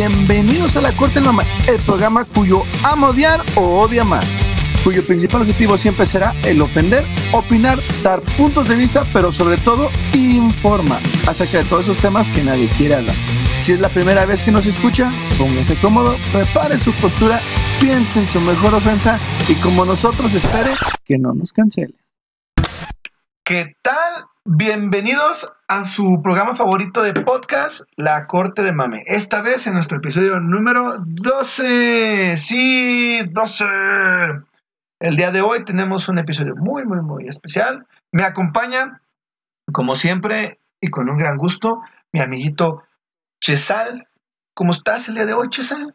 Bienvenidos a La Corte Mamá, el programa cuyo ama odiar o odia amar, cuyo principal objetivo siempre será el ofender, opinar, dar puntos de vista, pero sobre todo informar acerca de todos esos temas que nadie quiere hablar. Si es la primera vez que nos escucha, póngase cómodo, prepare su postura, piense en su mejor ofensa y como nosotros espere que no nos cancele. ¿Qué tal? Bienvenidos a su programa favorito de podcast, La Corte de Mame. Esta vez en nuestro episodio número 12. Sí, 12. El día de hoy tenemos un episodio muy, muy, muy especial. Me acompaña, como siempre, y con un gran gusto, mi amiguito Chesal. ¿Cómo estás el día de hoy, Chesal?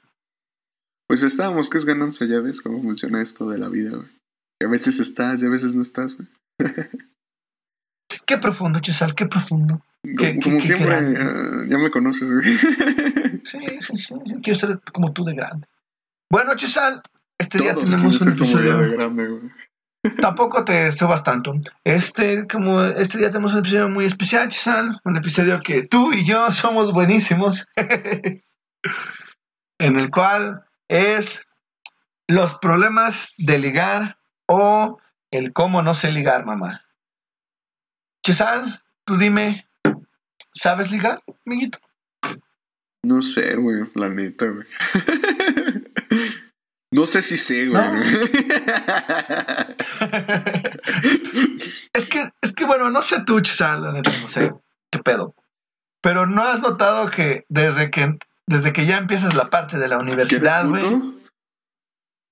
Pues estábamos, que es ganancia, ya ves cómo funciona esto de la vida, güey. Que a veces estás y a veces no estás, güey. Qué profundo, Chesal, qué profundo. Como, siempre, uh, ya me conoces, güey. Sí, sí, sí. Yo quiero ser como tú de grande. Bueno, Chesal, este Todos día tenemos un episodio. De grande, güey. Tampoco te subas tanto. Este, como este día tenemos un episodio muy especial, Chesal. Un episodio que tú y yo somos buenísimos. en el cual es los problemas de ligar o el cómo no sé ligar, mamá. Chesal, tú dime, ¿sabes ligar, amiguito? No sé, güey, la neta, güey. no sé si sé, güey. ¿No? es que, es que, bueno, no sé tú, Chesal, la neta, no sé qué pedo. Pero ¿no has notado que desde que, desde que ya empiezas la parte de la universidad, güey?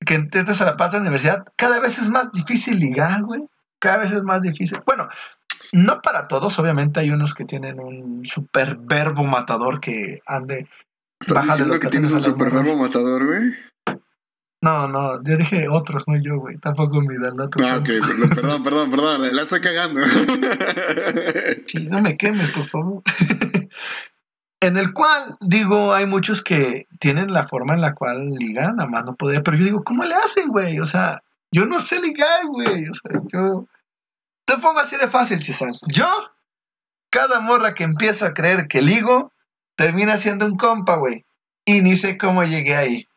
Que entres a la parte de la universidad, cada vez es más difícil ligar, güey. Cada vez es más difícil. Bueno, no para todos, obviamente hay unos que tienen un super verbo matador que ande. ¿Estás diciendo que tienes un super verbo matador, güey? No, no, yo dije otros, no yo, güey. Tampoco mi dato. Ah, ok, perdón, perdón, perdón, la, la estoy cagando. sí, no me quemes, por favor. en el cual, digo, hay muchos que tienen la forma en la cual ligan, nada más no podía, pero yo digo, ¿cómo le hacen, güey? O sea, yo no sé ligar, güey. O sea, yo te pongo así de fácil, Chisán. Yo, cada morra que empiezo a creer que ligo, termina siendo un compa, güey. Y ni sé cómo llegué ahí.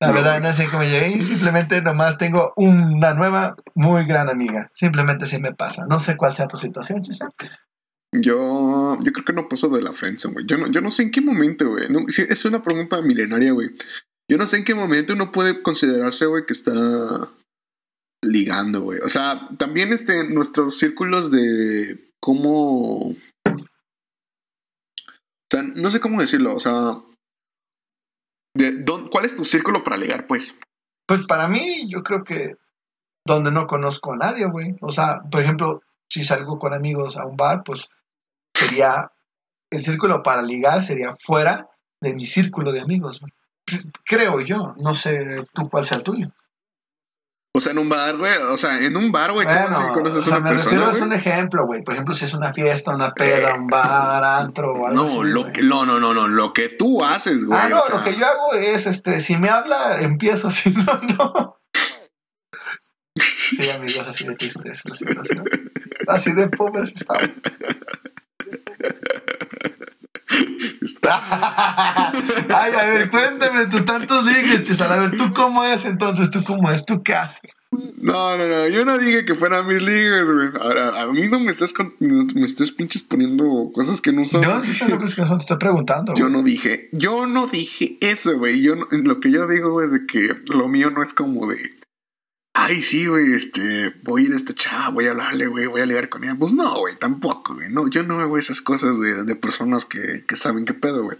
La no, verdad, no sé cómo llegué ahí. Simplemente nomás tengo una nueva, muy gran amiga. Simplemente así me pasa. No sé cuál sea tu situación, Chisán. Yo, yo creo que no paso de la friendzone, güey. Yo no, yo no sé en qué momento, güey. No, es una pregunta milenaria, güey. Yo no sé en qué momento uno puede considerarse, güey, que está ligando, güey. O sea, también este, nuestros círculos de cómo... O sea, no sé cómo decirlo, o sea... De, don, ¿Cuál es tu círculo para ligar, pues? Pues para mí, yo creo que donde no conozco a nadie, güey. O sea, por ejemplo, si salgo con amigos a un bar, pues sería... El círculo para ligar sería fuera de mi círculo de amigos, güey. Creo yo, no sé tú cuál sea el tuyo. O sea, en un bar, güey. O sea, en un bar, güey. Bueno, ¿Cómo si conoces o sea, a una me persona? güey? un ejemplo, güey. Por ejemplo, si es una fiesta, una peda, un bar, antro o algo No, así, lo que, no, no, no, no. Lo que tú haces, güey. Ah, no, o sea, lo que yo hago es, este, si me habla, empiezo, si no, no. Sí, amigos, así de triste es la situación. Así de pobres estamos. Ay, a ver, cuéntame tus tantos ligues, César. A ver, ¿tú cómo es entonces? ¿Tú cómo es? ¿Tú qué haces? No, no, no. Yo no dije que fueran mis ligas, güey. Ahora, a mí no me estás, con- me estás pinches poniendo cosas que no son. Yo no lo que que son, te estoy preguntando. Yo güey. no dije, yo no dije eso, güey. Yo no- lo que yo digo es de que lo mío no es como de, ay, sí, güey, este, voy a ir a esta chava, voy a hablarle, güey, voy a ligar con ella. Pues no, güey, tampoco, güey. No, yo no hago esas cosas de, de personas que, que saben qué pedo, güey.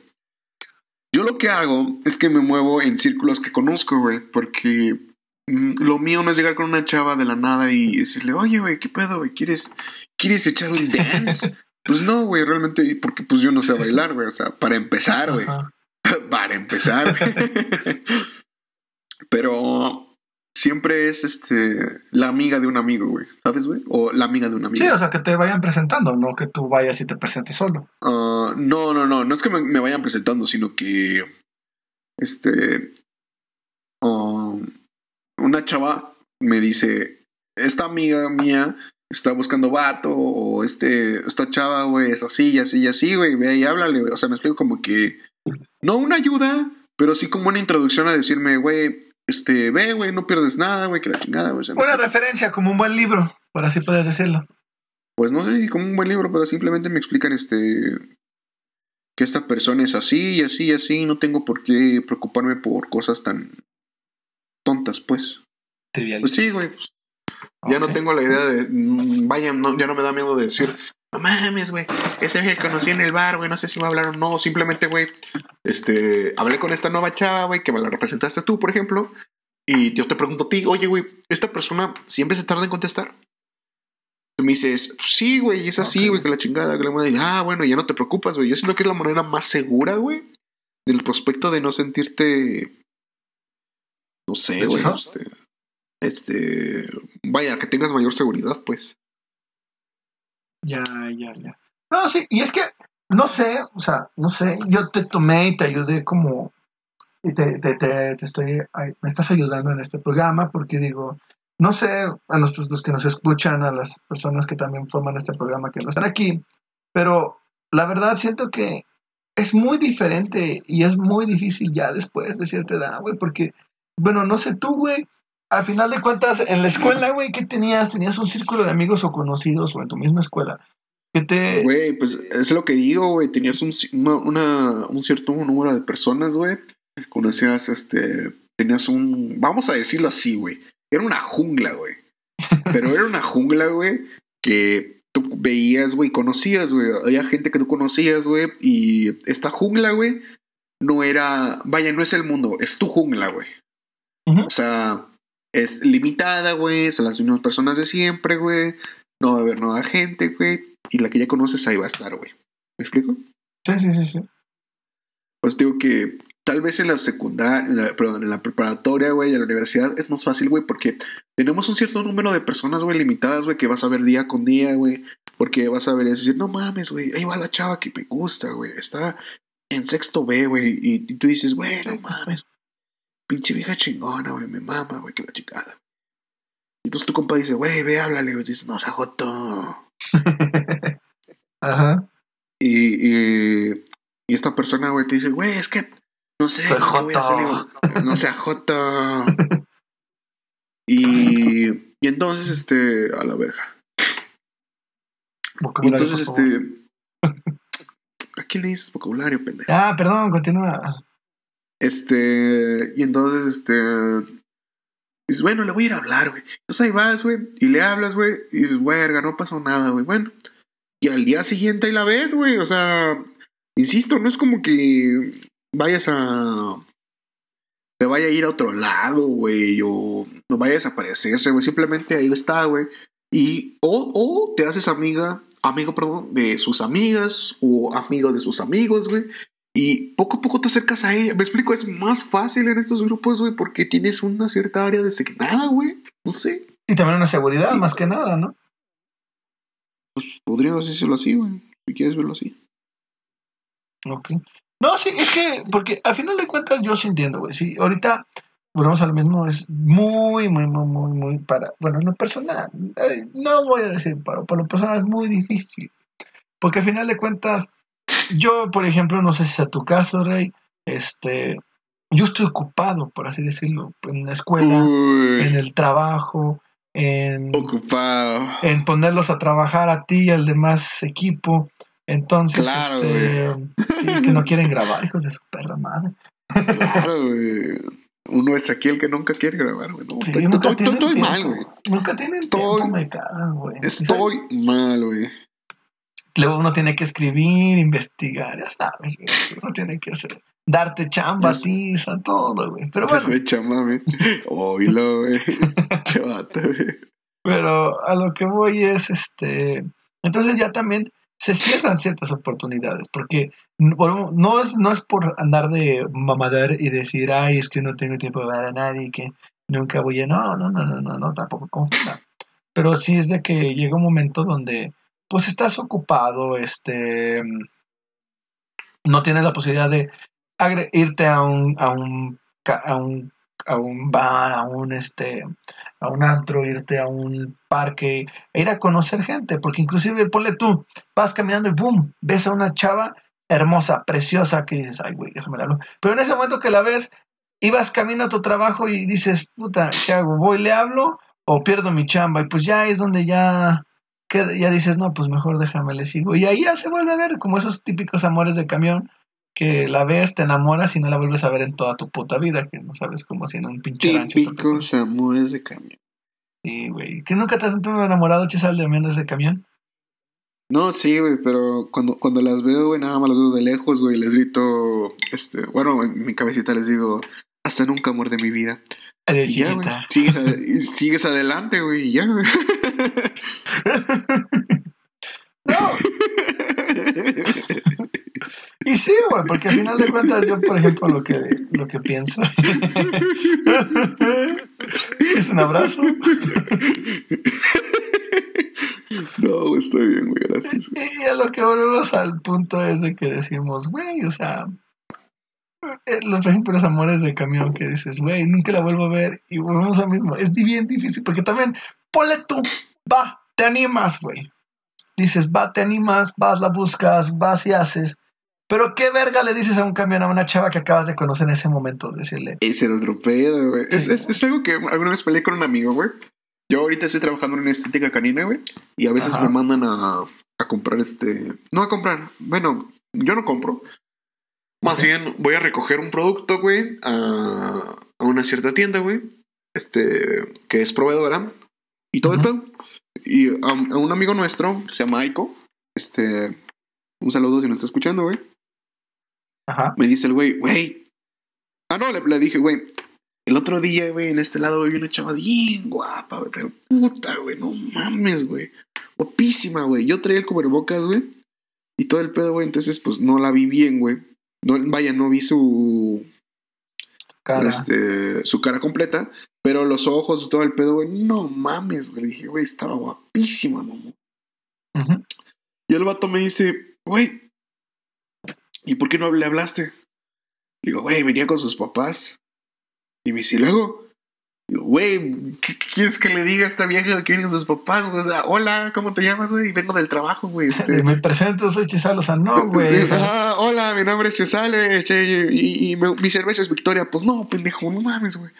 Yo lo que hago es que me muevo en círculos que conozco, güey, porque mm, lo mío no es llegar con una chava de la nada y decirle, oye, güey, ¿qué pedo, güey? ¿Quieres, ¿quieres echar un dance? pues no, güey, realmente, porque pues yo no sé bailar, güey. O sea, para empezar, güey. Para empezar. Pero siempre es este la amiga de un amigo, güey. ¿Sabes, güey? O la amiga de un amigo. Sí, o sea, que te vayan presentando, no que tú vayas y te presentes solo. Ah, no, no, no. No es que me, me vayan presentando, sino que. Este. um, una chava me dice: Esta amiga mía está buscando vato, o este, esta chava, güey, es así, y así, y así, güey, ve y háblale, güey. O sea, me explico como que no una ayuda, pero sí como una introducción a decirme, güey, este, ve, güey, no pierdes nada, güey, que la chingada, güey. Una referencia, como un buen libro, por así puedes decirlo. Pues no sé si como un buen libro, pero simplemente me explican, este, que esta persona es así y así y así, no tengo por qué preocuparme por cosas tan tontas, pues. Trivial. Pues sí, güey, pues, ya no tengo la idea de, mm, vaya, no, ya no me da miedo de decir, no mames, güey, ese que conocí en el bar, güey, no sé si me hablaron o no, simplemente, güey, este, hablé con esta nueva chava, güey, que me la representaste tú, por ejemplo, y yo te pregunto a ti, oye, güey, esta persona siempre se tarda en contestar. Tú me dices, sí, güey, es así, güey, que la chingada, que la madre, ah, bueno, ya no te preocupas, güey, yo siento que es la manera más segura, güey, del prospecto de no sentirte, no sé, güey, este, este, vaya, que tengas mayor seguridad, pues. Ya, ya, ya. No, sí, y es que, no sé, o sea, no sé, yo te tomé y te ayudé como, y te, te, te, te estoy, me estás ayudando en este programa porque digo, no sé, a nosotros los que nos escuchan, a las personas que también forman este programa que no están aquí, pero la verdad siento que es muy diferente y es muy difícil ya después de cierta edad, güey, porque, bueno, no sé tú, güey, al final de cuentas, en la escuela, güey, ¿qué tenías? ¿Tenías un círculo de amigos o conocidos o en tu misma escuela? Que te... Güey, pues es lo que digo, güey. Tenías un, una, un cierto número de personas, güey. Conocías, este... Tenías un... Vamos a decirlo así, güey. Era una jungla, güey. Pero era una jungla, güey, que tú veías, güey, conocías, güey. Había gente que tú conocías, güey. Y esta jungla, güey, no era... Vaya, no es el mundo. Es tu jungla, güey. O sea es limitada, güey, son las mismas personas de siempre, güey. No va a haber nueva gente, güey. Y la que ya conoces ahí va a estar, güey. ¿Me explico? Sí, sí, sí, sí. Pues digo que tal vez en la secundaria, perdón, en la preparatoria, güey, en la universidad es más fácil, güey, porque tenemos un cierto número de personas, güey, limitadas, güey, que vas a ver día con día, güey. Porque vas a ver y decir, no mames, güey, ahí va la chava que me gusta, güey. Está en sexto B, güey. Y, y tú dices, güey, no mames pinche vieja chingona, güey, me mama, güey, que la chingada. Y entonces tu compa dice, güey, ve, háblale, güey, dice, no, se joto. Ajá. Y, y, y, esta persona, güey, te dice, güey, es que, no sé, Soy joto. no sea joto. y, y entonces, este, a la verga. Y entonces, este... ¿A quién le dices vocabulario, pendejo? Ah, perdón, continúa. Este, y entonces, este, dices, bueno, le voy a ir a hablar, güey. Entonces ahí vas, güey, y le hablas, güey, y dices, verga, no pasó nada, güey. Bueno, y al día siguiente ahí la ves, güey. O sea, insisto, no es como que vayas a. Te vaya a ir a otro lado, güey, o no vaya a desaparecerse, güey. Simplemente ahí está, güey. Y, o, o te haces amiga, amigo, perdón, de sus amigas, o amigo de sus amigos, güey. Y poco a poco te acercas a ella. Me explico, es más fácil en estos grupos, güey, porque tienes una cierta área designada, güey. No sé. Y también una seguridad, más que nada, ¿no? Pues podría decirlo así, güey. Si quieres verlo así. Ok. No, sí, es que, porque al final de cuentas yo sí entiendo, güey. Sí, ahorita, volvemos al mismo, es muy, muy, muy, muy, muy para. Bueno, en lo personal, eh, no voy a decir para, para lo personal es muy difícil. Porque al final de cuentas, yo, por ejemplo, no sé si es a tu caso, Rey, este, yo estoy ocupado, por así decirlo, en la escuela, en el trabajo, en, ocupado. en ponerlos a trabajar a ti y al demás equipo. Entonces, este, es que no quieren grabar, hijos de su perra madre. Claro, güey. Uno es aquí el que nunca quiere grabar, güey. No, estoy, estoy, mal, güey. Nunca tienen tiempo, me cagan, güey. Estoy mal, güey. Luego uno tiene que escribir, investigar, ya sabes, uno tiene que hacer, darte chamba a ti, o todo, güey. Pero bueno. chamba, güey. Oílo, güey. güey. Pero a lo que voy es, este, entonces ya también se cierran ciertas oportunidades, porque no es, no es por andar de mamadar y decir, ay, es que no tengo tiempo de ver a nadie, que nunca voy a, no, no, no, no, no, no tampoco confunda. Pero sí es de que llega un momento donde pues estás ocupado, este, no tienes la posibilidad de irte a un, a un, a un, a un bar, a un, este, a un antro, irte a un parque, e ir a conocer gente, porque inclusive ponle tú, vas caminando y boom, ves a una chava hermosa, preciosa, que dices, ay, güey, déjame la Pero en ese momento que la ves, ibas camino a tu trabajo y dices, puta, ¿qué hago? ¿Voy, le hablo o pierdo mi chamba? Y pues ya es donde ya, ya dices, no, pues mejor déjame, le sigo. Y ahí ya se vuelve a ver como esos típicos amores de camión que la ves, te enamoras y no la vuelves a ver en toda tu puta vida, que no sabes cómo si en un pinche rancho. Típicos amores de camión. Sí, güey. ¿Que nunca te has sentido enamorado, Chisal, de menos de camión? No, sí, güey, pero cuando, cuando las veo, güey, nada más las veo de lejos, güey, les grito, este, bueno, en mi cabecita les digo, hasta nunca, amor de mi vida. Y ya, güey, sigues, sigues adelante, güey, y ya, güey. no. Y sí, güey, porque al final de cuentas yo, por ejemplo, lo que, lo que pienso es un abrazo. No, estoy bien, güey, gracias. Y a lo que volvemos al punto es de que decimos, güey, o sea, los, los amores de camión que dices, güey, nunca la vuelvo a ver y volvemos al mismo. Es bien difícil porque también, ponle tú, va, te animas, güey. Dices, va, te animas, vas, la buscas, vas y haces. Pero qué verga le dices a un camión a una chava que acabas de conocer en ese momento, decirle. Ese era otro pedo, güey. Es, es, algo que alguna vez peleé con un amigo, güey. Yo ahorita estoy trabajando en una estética canina, güey. Y a veces me mandan a, a, comprar este. No a comprar. Bueno, yo no compro. Más bien voy a recoger un producto, güey, a, a una cierta tienda, güey. Este, que es proveedora. Y todo el pedo. Y a, a, un amigo nuestro, que se llama Aiko. Este. Un saludo si nos está escuchando, güey. Ajá. Me dice el güey, güey. Ah, no, le, dije, güey. El otro día, güey, en este lado vi una chava bien guapa, güey. Pero puta, güey, no mames, güey. Guapísima, güey. Yo traía el cubrebocas, güey. Y todo el pedo, güey. Entonces, pues no la vi bien, güey. No, vaya, no vi su. Cara. Este, su cara completa. Pero los ojos y todo el pedo, güey. No mames, güey. Dije, güey, estaba guapísima, mamá. Y el vato me dice, güey, ¿y por qué no le hablaste? Digo, güey, venía con sus papás. Y me dice, luego, güey, ¿qué, quieres que le diga a esta vieja que vienen sus papás? O sea, hola, ¿cómo te llamas, güey? Vengo del trabajo, güey. Este... me presento, soy Chisal, o sea, no, güey. Ah, hola, mi nombre es Chisal, y, y, mi cerveza es Victoria. Pues no, pendejo, no mames, güey.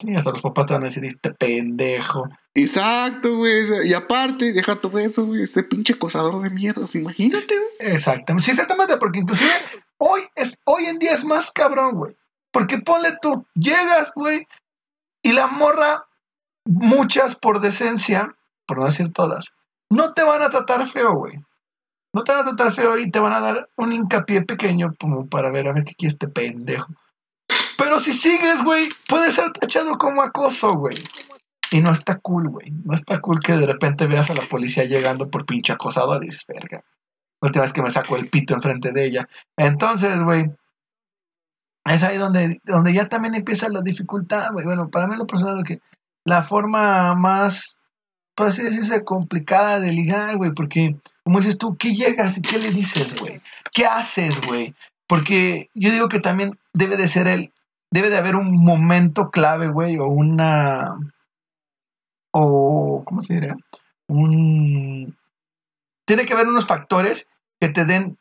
Sí, hasta los papás te van a decir, este pendejo. Exacto, güey. Y aparte, deja todo eso, güey. Ese pinche acosador de mierdas, imagínate, güey. Exactamente. Sí, exactamente, porque inclusive hoy, es, hoy en día es más cabrón, güey. Porque ponle tú, llegas, güey, y la morra, muchas por decencia, por no decir todas, no te van a tratar feo, güey. No te van a tratar feo y te van a dar un hincapié pequeño como para ver a ver qué quiere este pendejo. Pero si sigues, güey, puede ser tachado como acoso, güey. Y no está cool, güey. No está cool que de repente veas a la policía llegando por pinche acosador y dices, verga. La última vez que me saco el pito enfrente de ella. Entonces, güey, es ahí donde, donde ya también empieza la dificultad, güey. Bueno, para mí lo personal que la forma más, por así decirse, complicada de ligar, güey, porque, como dices tú, ¿qué llegas y qué le dices, güey? ¿Qué haces, güey? Porque yo digo que también debe de ser el, debe de haber un momento clave, güey, o una, o, ¿cómo se diría? Un, tiene que haber unos factores que te den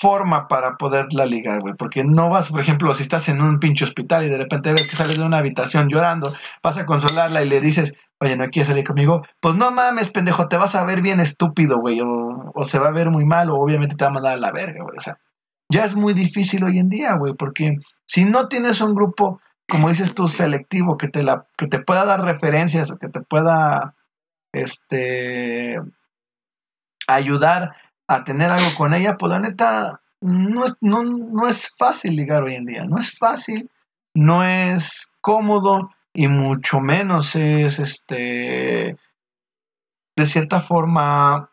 forma para poderla ligar, güey. Porque no vas, por ejemplo, si estás en un pinche hospital y de repente ves que sales de una habitación llorando, vas a consolarla y le dices, oye, ¿no quieres salir conmigo? Pues no mames, pendejo, te vas a ver bien estúpido, güey. O, se va a ver muy mal, o obviamente te va a mandar a la verga, güey. O sea, ya es muy difícil hoy en día, güey, porque si no tienes un grupo, como dices tú, selectivo, que te, la, que te pueda dar referencias o que te pueda este, ayudar a tener algo con ella, pues la neta, no es, no, no es fácil ligar hoy en día, no es fácil, no es cómodo y mucho menos es, este, de cierta forma,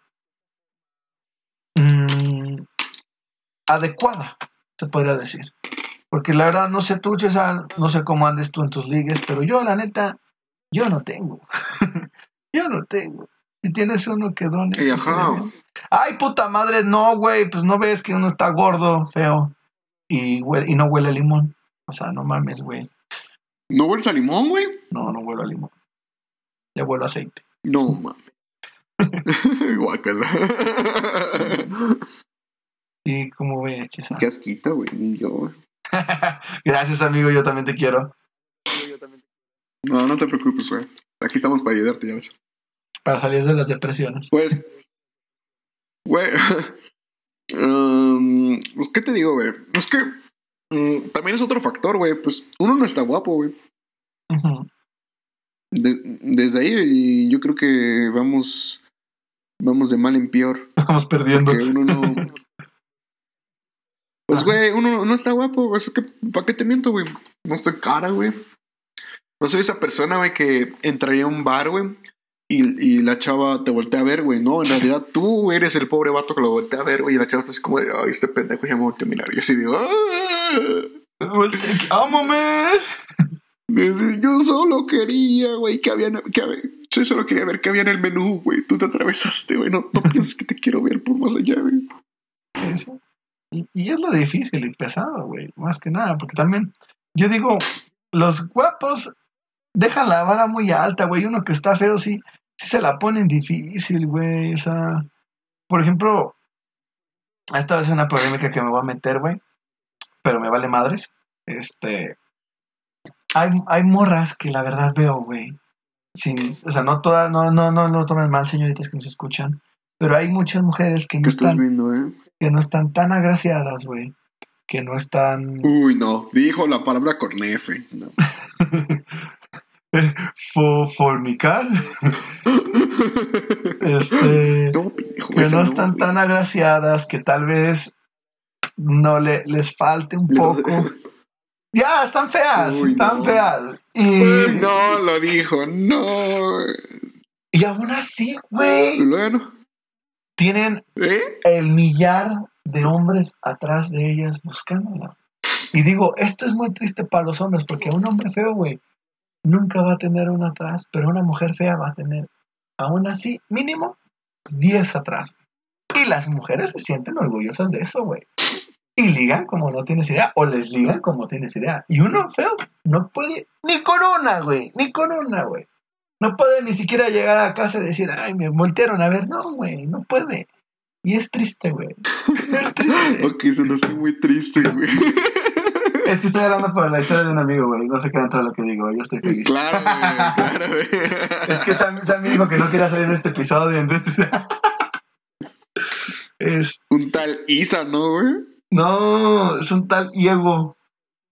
adecuada, se podría decir. Porque la verdad, no sé tú, César, no sé cómo andes tú en tus ligues, pero yo, la neta, yo no tengo. yo no tengo. Si tienes uno que dones. Ay, puta madre, no, güey, pues no ves que uno está gordo, feo, y, y no huele a limón. O sea, no mames, güey. ¿No huele a limón, güey? No, no huele a limón. Ya huele a aceite. No mames. Guácala. ¿Y cómo ves, Chesa? Qué asquito, güey, ni yo. güey. Gracias, amigo, yo también te quiero. No, no te preocupes, güey. Aquí estamos para ayudarte, ya ves. Para salir de las depresiones. Pues, güey, um, pues, ¿qué te digo, güey? Es que mm, también es otro factor, güey. Pues uno no está guapo, güey. De- desde ahí yo creo que vamos, vamos de mal en peor. Vamos perdiendo. Uno no. Pues, Ajá. güey, uno no está guapo. Es que, ¿para qué te miento, güey? No estoy cara, güey. No soy esa persona, güey, que entraría a un bar, güey. Y, y la chava te voltea a ver, güey. No, en realidad tú eres el pobre vato que lo voltea a ver, güey. Y la chava está así como de, ay, este pendejo ya me voltea a mirar. Y así digo, ¡ah! ¡Ámame! Yo solo quería, güey, que había. Que había yo solo quería ver qué había en el menú, güey. Tú te atravesaste, güey. No, no pienses que te quiero ver por más allá, güey. Y, y es lo difícil y pesado, güey. Más que nada, porque también, yo digo, los guapos dejan la vara muy alta, güey. Uno que está feo, sí, sí se la ponen difícil, güey. O sea, por ejemplo, esta vez es una polémica que me voy a meter, güey. Pero me vale madres. Este. Hay, hay morras que la verdad veo, güey. Sin, o sea, no todas, no, no, no lo tomen mal, señoritas que nos escuchan. Pero hay muchas mujeres que no ¿Qué estás están viendo, eh? que no están tan agraciadas, güey. Que no están Uy, no. Dijo la palabra con F. No. fo- fornicar. este, No, que no están tan agraciadas, que tal vez no le, les falte un Les- poco. Ya, están feas, Uy, están no. feas. Y, Uy, no, lo dijo. No. y aún así, güey, Bueno. tienen ¿Eh? el millar de hombres atrás de ellas buscándola. Y digo, esto es muy triste para los hombres, porque un hombre feo, güey, nunca va a tener una atrás, pero una mujer fea va a tener, aún así, mínimo 10 atrás. Y las mujeres se sienten orgullosas de eso, güey. Y ligan como no tienes idea, o les ligan como tienes idea. Y uno feo no puede, ni con una, güey, ni con una, güey. No puede ni siquiera llegar a casa y decir, ay, me voltearon a ver. No, güey, no puede. Y es triste, güey. Es triste. Ok, eso no estoy muy triste, güey. es que estoy hablando por la historia de un amigo, güey. No se crean todo lo que digo, yo estoy feliz. Claro, güey. Claro, güey. Es que Sam, Sam dijo que no quería salir en este episodio, entonces. es, Un tal Isa, ¿no, güey? no, es un tal Diego.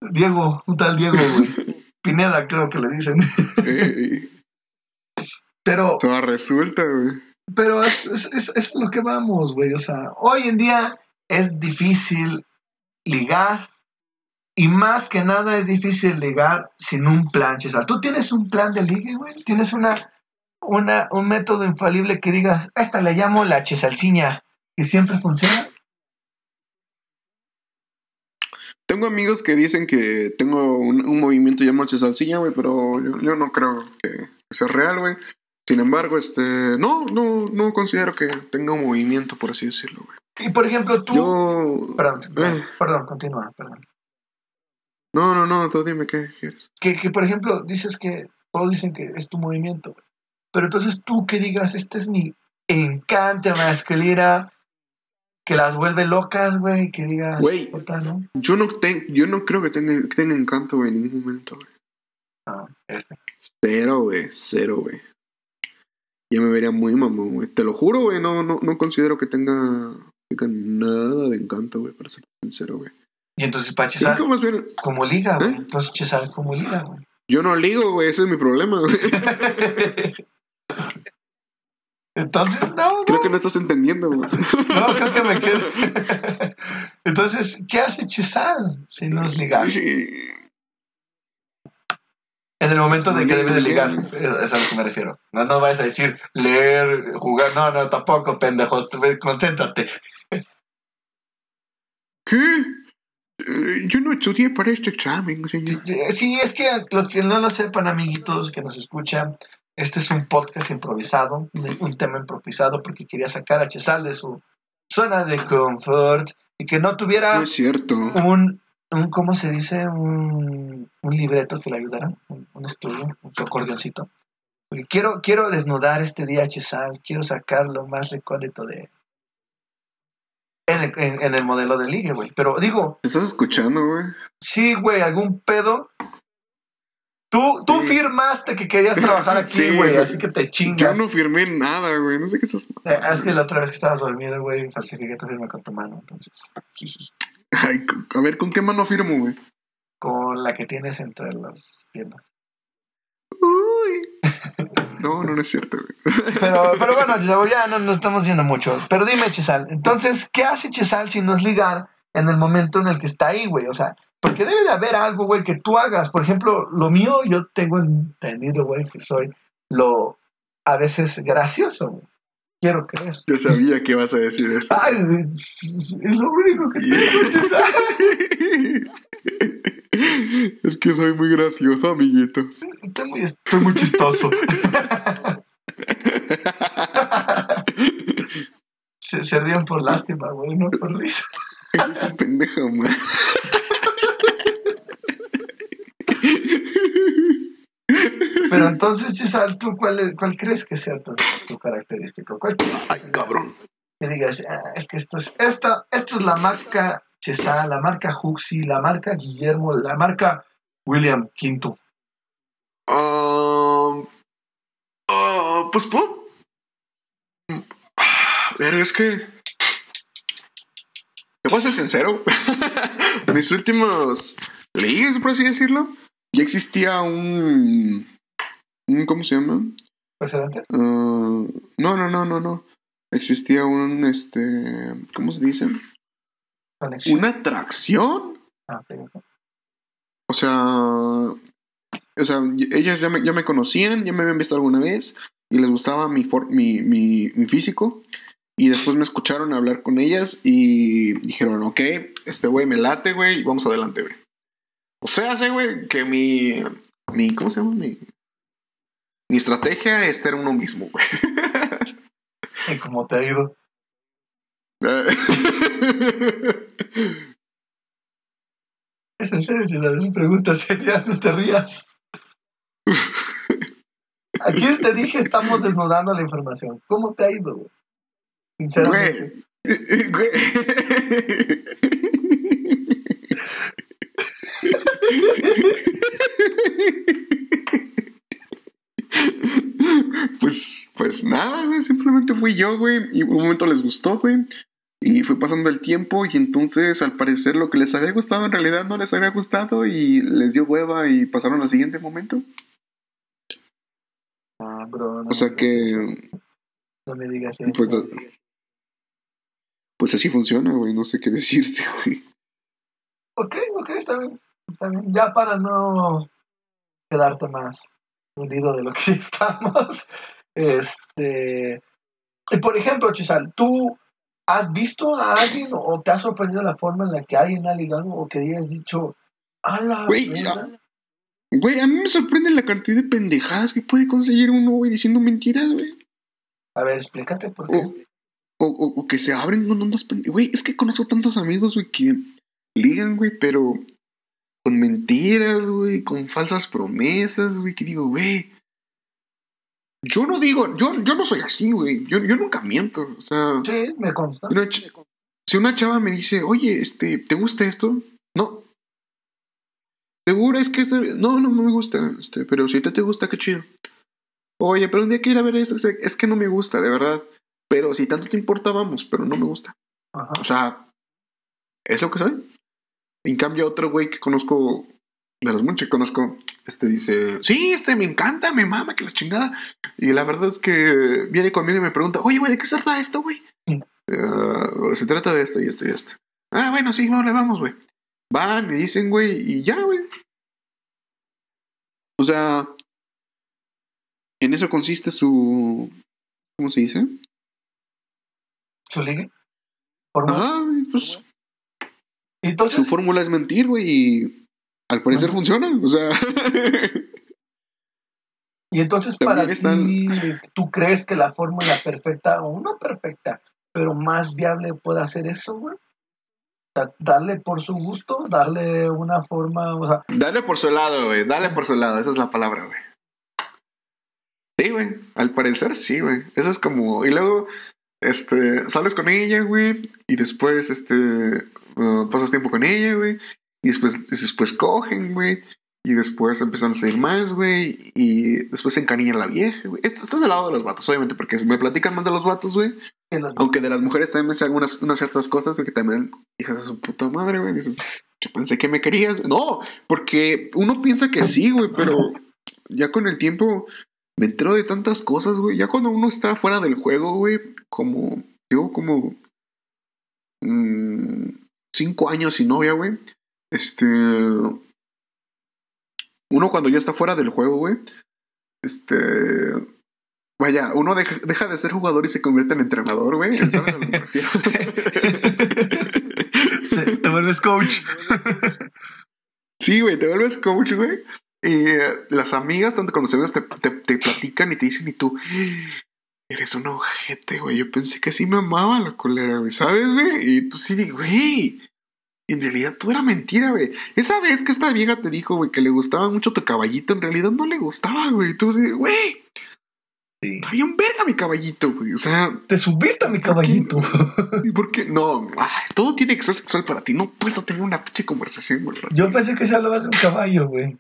Diego, un tal Diego, güey. Pineda, creo que le dicen. Pero, todo resulta, güey. pero es, es, es, es lo que vamos, güey. O sea, hoy en día es difícil ligar. Y más que nada es difícil ligar sin un plan, César. ¿Tú tienes un plan de ligue, güey? ¿Tienes una, una, un método infalible que digas, a esta le llamo la chesalciña, que siempre funciona? Tengo amigos que dicen que tengo un, un movimiento llamado Chesalciña, güey, pero yo, yo no creo que sea real, güey. Sin embargo, este, no, no, no considero que tenga un movimiento, por así decirlo, güey. Y por ejemplo, tú... Yo... Perdón, perdón, Eh. perdón, continúa, perdón. No, no, no, tú dime qué quieres. Que, que, por ejemplo, dices que todos dicen que es tu movimiento. Pero entonces tú que digas, este es mi encanto masculina, que las vuelve locas, güey, que digas, Güey. ¿no? Yo no, ten- yo no creo que tenga, que tenga encanto, güey, en ningún momento, güey. Ah, F. Cero, güey, cero, güey. Ya me vería muy mamón, güey. Te lo juro, güey, no, no, no considero que tenga, tenga nada de encanto, güey, para ser sincero, güey. Y entonces para Chesal, bien, como liga, güey. ¿Eh? Entonces Chesal es como liga, güey. yo no ligo, güey, ese es mi problema, güey. Entonces, no, no, Creo que no estás entendiendo, güey. no, creo que me quedo. Entonces, ¿qué hace Chesal si no es ligar? En el momento de que debe de ligar, Ligar. es a lo que me refiero. No, no vayas a decir leer, jugar, no, no, tampoco, pendejos, concéntrate. ¿Qué? Eh, Yo no estudié para este examen, señor. Sí, es que los que no lo sepan, amiguitos que nos escuchan, este es un podcast improvisado, un tema improvisado porque quería sacar a Chesal de su zona de confort y que no tuviera No es cierto. un, un ¿cómo se dice? Un, un libreto que le ayudara, un, un estudio, un acordeoncito. Porque quiero, quiero desnudar este día a Chesal, quiero sacar lo más recóndito de, en el, en, en el modelo de ligue, güey. Pero digo, ¿Te estás escuchando, güey? sí, güey, algún pedo. Tú, tú Sí. firmaste que querías trabajar aquí, güey, así que te Yo chingas. no firmé nada, güey. No sé qué estás. Eh, es que la otra vez que estabas dormido, güey, falsifiqué tu firma con tu mano, entonces. Ay, a ver, ¿con qué mano firmo, güey? Con la que tienes entre las piernas. No, no, no es cierto, güey. Pero, pero bueno, ya no nos estamos yendo mucho. Pero dime, Chesal, entonces, ¿qué hace Chesal si no es ligar en el momento en el que está ahí, güey? O sea, porque debe de haber algo, güey, que tú hagas. Por ejemplo, lo mío, yo tengo entendido, güey, que soy lo a veces gracioso, güey. Quiero creer. Yo sabía que ibas a decir eso. Ay, es es lo único que tengo, Chesal. Es que soy muy gracioso, amiguito. Estoy muy, estoy muy chistoso. Se, se ríen por lástima, güey, no por risa. Pendejo, man. Pero entonces, Chisal, ¿tú cuál, es- cuál crees que sea tu, tu característico? ¿Cuál crees Ay, cabrón. Que digas, "Ah, es que esto es, esta, esto es la marca Chisal, la marca Huxi, la marca Guillermo, la marca William Quinto. Ah, ah, pues, po. Pero es que. Te voy a ser sincero. Mis últimos ligues, por así decirlo, ya existía un. un ¿Cómo se llama? ¿Precedente? Ah, no, no, no, no, no. Existía un, este, ¿cómo se dice? Conexión. Una atracción. Ah. O sea, o sea, ellas ya me, ya me conocían, ya me habían visto alguna vez y les gustaba mi, for- mi, mi, mi físico. Y después me escucharon hablar con ellas y dijeron, ok, este güey me late, güey, y vamos adelante, güey. O sea, sé, güey, que mi, mi, ¿cómo se llama? Mi, mi estrategia es ser uno mismo, güey. ¿Y cómo te ha ido? Es en serio, Chisal, es una pregunta seria, no te rías. Aquí te dije, estamos desnudando la información. ¿Cómo te ha ido, güey? Sinceramente. Pues, pues nada, güey. Simplemente fui yo, güey. Y un momento les gustó, güey. Y fue pasando el tiempo. Y entonces, al parecer, lo que les había gustado en realidad no les había gustado. Y les dio hueva y pasaron al siguiente momento. Ah, bro, no O sea me digas eso. que, No me digas eso. pues, pues así funciona, güey. No sé qué decirte, güey. Ok, ok, está bien. Está bien. Ya para no quedarte más hundido de lo que estamos. Este. Y por ejemplo, Chisal, ¿tú has visto a alguien o te ha sorprendido la forma en la que alguien ha ligado o que hayas dicho, a la Güey, verga"? Güey, a mí me sorprende la cantidad de pendejadas que puede conseguir uno, güey, diciendo mentiras, güey. A ver, explícate por qué. O, o, o que se abren con ondas pendejas. Güey, es que conozco tantos amigos, güey, que ligan, güey, pero con mentiras, güey, con falsas promesas, güey, que digo, güey. Yo no digo, yo, yo no soy así, güey. Yo, yo nunca miento. O sea, Sí, me consta. una si una chava me dice, oye, este, ¿te gusta esto? No. ¿Segura es que este- no, no me gusta, este, pero si te, te gusta, qué chido. Oye, pero un día quiero ir a ver esto, es que no me gusta, de verdad. Pero si tanto te importa, vamos, pero no me gusta. Ajá. O sea, es lo que soy. En cambio, otro güey que conozco, de las muchas que conozco, este dice, sí, este me encanta, me mama, que la chingada. Y la verdad es que viene conmigo y me pregunta, oye, güey, ¿de qué se trata esto, güey? "Ah, se trata de esto y esto y esto. Ah, bueno, sí, vale, vamos, güey. Van, me dicen, güey, y ya, güey. O sea, en eso consiste su... ¿Cómo se dice? ¿Su ligue? Fórmula. Ah, güey, pues su Entonces, fórmula es mentir, güey, y al parecer funciona. O sea, y entonces También para están- ti, ¿tú crees que la fórmula perfecta, o no perfecta, pero más viable puede hacer eso, güey? O sea, darle por su gusto, darle una forma, o sea, dale por su lado, güey, dale por su lado, esa es la palabra, güey. Sí, güey, al parecer sí, güey. Eso es como. Y luego, este, sales con ella, güey, y después, este, uh, pasas tiempo con ella, güey, y después, después cogen, güey, y después empiezan a salir más, güey, y después se encariña la vieja, güey. Esto, esto es del lado de los vatos, obviamente, porque me platican más de los vatos, güey. Aunque de las mujeres también me sé algunas unas ciertas cosas, que también, hijas de su puta madre, güey, dices, yo pensé que me querías. No, porque uno piensa que sí, güey, pero ya con el tiempo me entero de tantas cosas, güey. Ya cuando uno está fuera del juego, güey, como, llevo como mmm, cinco años sin novia, güey. Este. Uno cuando ya está fuera del juego, güey. Este. Vaya, uno deja, deja, de ser jugador y se convierte en entrenador, güey. ¿Sabes a lo que me refiero? sí, te vuelves coach. sí, güey, te vuelves coach, güey. Y eh, las amigas, tanto con los amigos, te, te, te, platican y te dicen, y tú, eres un ojete, güey. Yo pensé que sí me amaba la colera, güey, ¿sabes, güey? Y tú sí, güey. En realidad todo era mentira, güey. Esa vez que esta vieja te dijo, güey, que le gustaba mucho tu caballito, en realidad no le gustaba, güey. Tú, güey. Sí. Había un verga mi caballito, güey. O sea. Te subiste a mi caballito. ¿Y por qué? No, ay, todo tiene que ser sexual para ti. No puedo tener una pinche conversación, güey. Yo pensé que se hablaba de un caballo, güey.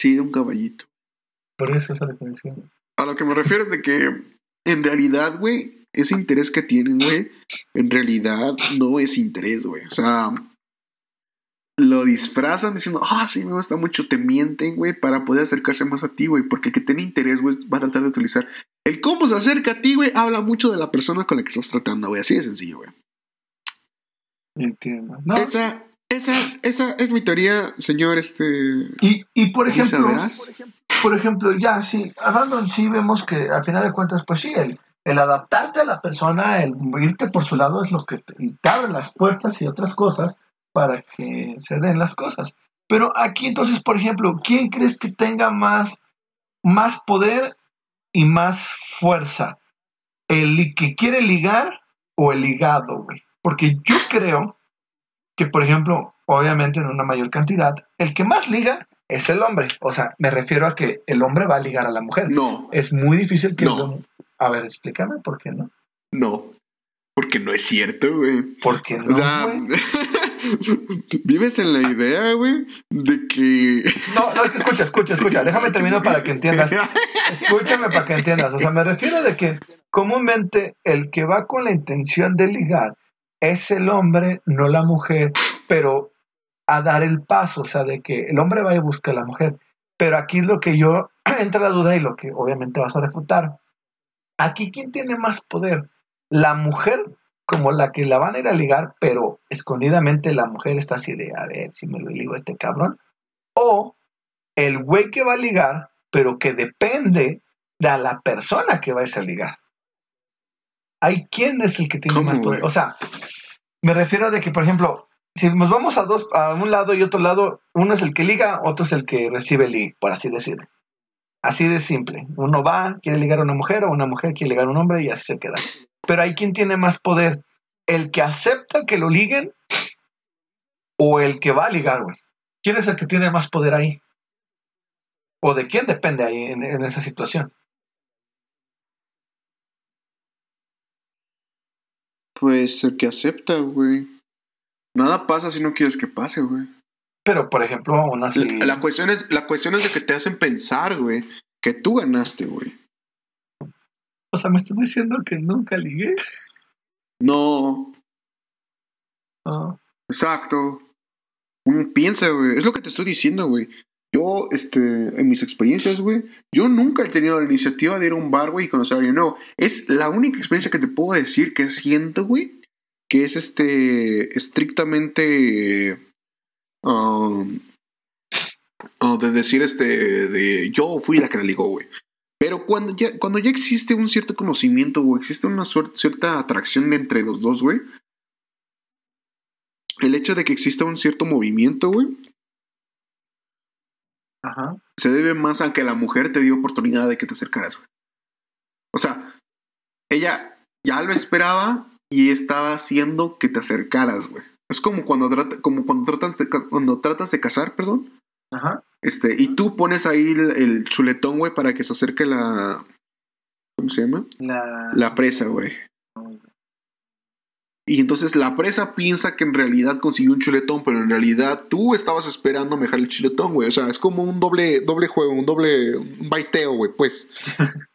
Sí, de un caballito. Por eso esa definición. A lo que me refiero es de que en realidad, güey, ese interés que tienen, güey, en realidad no es interés, güey. O sea, lo disfrazan diciendo, ah, sí, me gusta mucho, te mienten, güey, para poder acercarse más a ti, güey, porque el que tiene interés, güey, va a tratar de utilizar. El cómo se acerca a ti, güey, habla mucho de la persona con la que estás tratando, güey, así de sencillo, güey. Entiendo. No. Esa, esa, esa es mi teoría, señor, este... Y, y por ejemplo, por ejemplo, ya, sí, hablando en sí, vemos que al final de cuentas, pues sí, el, el adaptarte a la persona, el irte por su lado es lo que te, te abre las puertas y otras cosas para que se den las cosas. Pero aquí entonces, por ejemplo, ¿quién crees que tenga más, más poder y más fuerza? ¿El que quiere ligar o el ligado, güey? Porque yo creo que, por ejemplo, obviamente en una mayor cantidad, el que más liga es el hombre. O sea, me refiero a que el hombre va a ligar a la mujer. No. Es muy difícil que... No. A ver, explícame por qué no. No. Porque no es cierto, güey. ¿Por qué no? O sea, vives en la idea, güey, de que. No, no, es que escucha, escucha, escucha. Déjame terminar para que entiendas. Escúchame para que entiendas. O sea, me refiero de que comúnmente el que va con la intención de ligar es el hombre, no la mujer, pero a dar el paso, o sea, de que el hombre vaya a buscar a la mujer. Pero aquí es lo que yo entra la duda y lo que obviamente vas a refutar. Aquí, ¿quién tiene más poder? La mujer como la que la van a ir a ligar, pero escondidamente la mujer está así de, a ver si me lo ligo a este cabrón. O el güey que va a ligar, pero que depende de la persona que va a irse a ligar. Hay quién es el que tiene más poder. O sea, me refiero a de que, por ejemplo, si nos vamos a dos, a un lado y otro lado, uno es el que liga, otro es el que recibe el por así decirlo. Así de simple. Uno va, quiere ligar a una mujer, o una mujer quiere ligar a un hombre y así se queda. Pero hay quien tiene más poder. El que acepta que lo liguen o el que va a ligar, güey. ¿Quién es el que tiene más poder ahí? ¿O de quién depende ahí en, esa situación? Pues el que acepta, güey. Nada pasa si no quieres que pase, güey. Pero, por ejemplo, aún así... La, la, cuestión es, la cuestión es de que te hacen pensar, güey, que tú ganaste, güey. O sea, ¿me estás diciendo que nunca ligué? No. Ah. Exacto. Uno piensa, güey. Es lo que te estoy diciendo, güey. Yo, este, en mis experiencias, güey, yo nunca he tenido la iniciativa de ir a un bar, güey, y conocer a alguien nuevo. Es la única experiencia que te puedo decir que siento, güey, que es este, estrictamente, um, uh, de decir, este, de yo fui la que la ligó, güey. Pero cuando ya, cuando ya existe un cierto conocimiento o existe una cierta atracción entre los dos, güey, el hecho de que exista un cierto movimiento, güey, Ajá. se debe más a que la mujer te dio oportunidad de que te acercaras, güey. O sea, ella ya lo esperaba y estaba haciendo que te acercaras, güey. Es como cuando, trata, como cuando, tratas de, cuando tratas de casar, perdón. Ajá. Este, y tú pones ahí el, el chuletón, güey, para que se acerque la. ¿Cómo se llama? La... La presa, güey. Y entonces la presa piensa que en realidad consiguió un chuletón, pero en realidad tú estabas esperando mejar el chuletón, güey. O sea, es como un doble, doble juego, un doble un baiteo, güey, pues.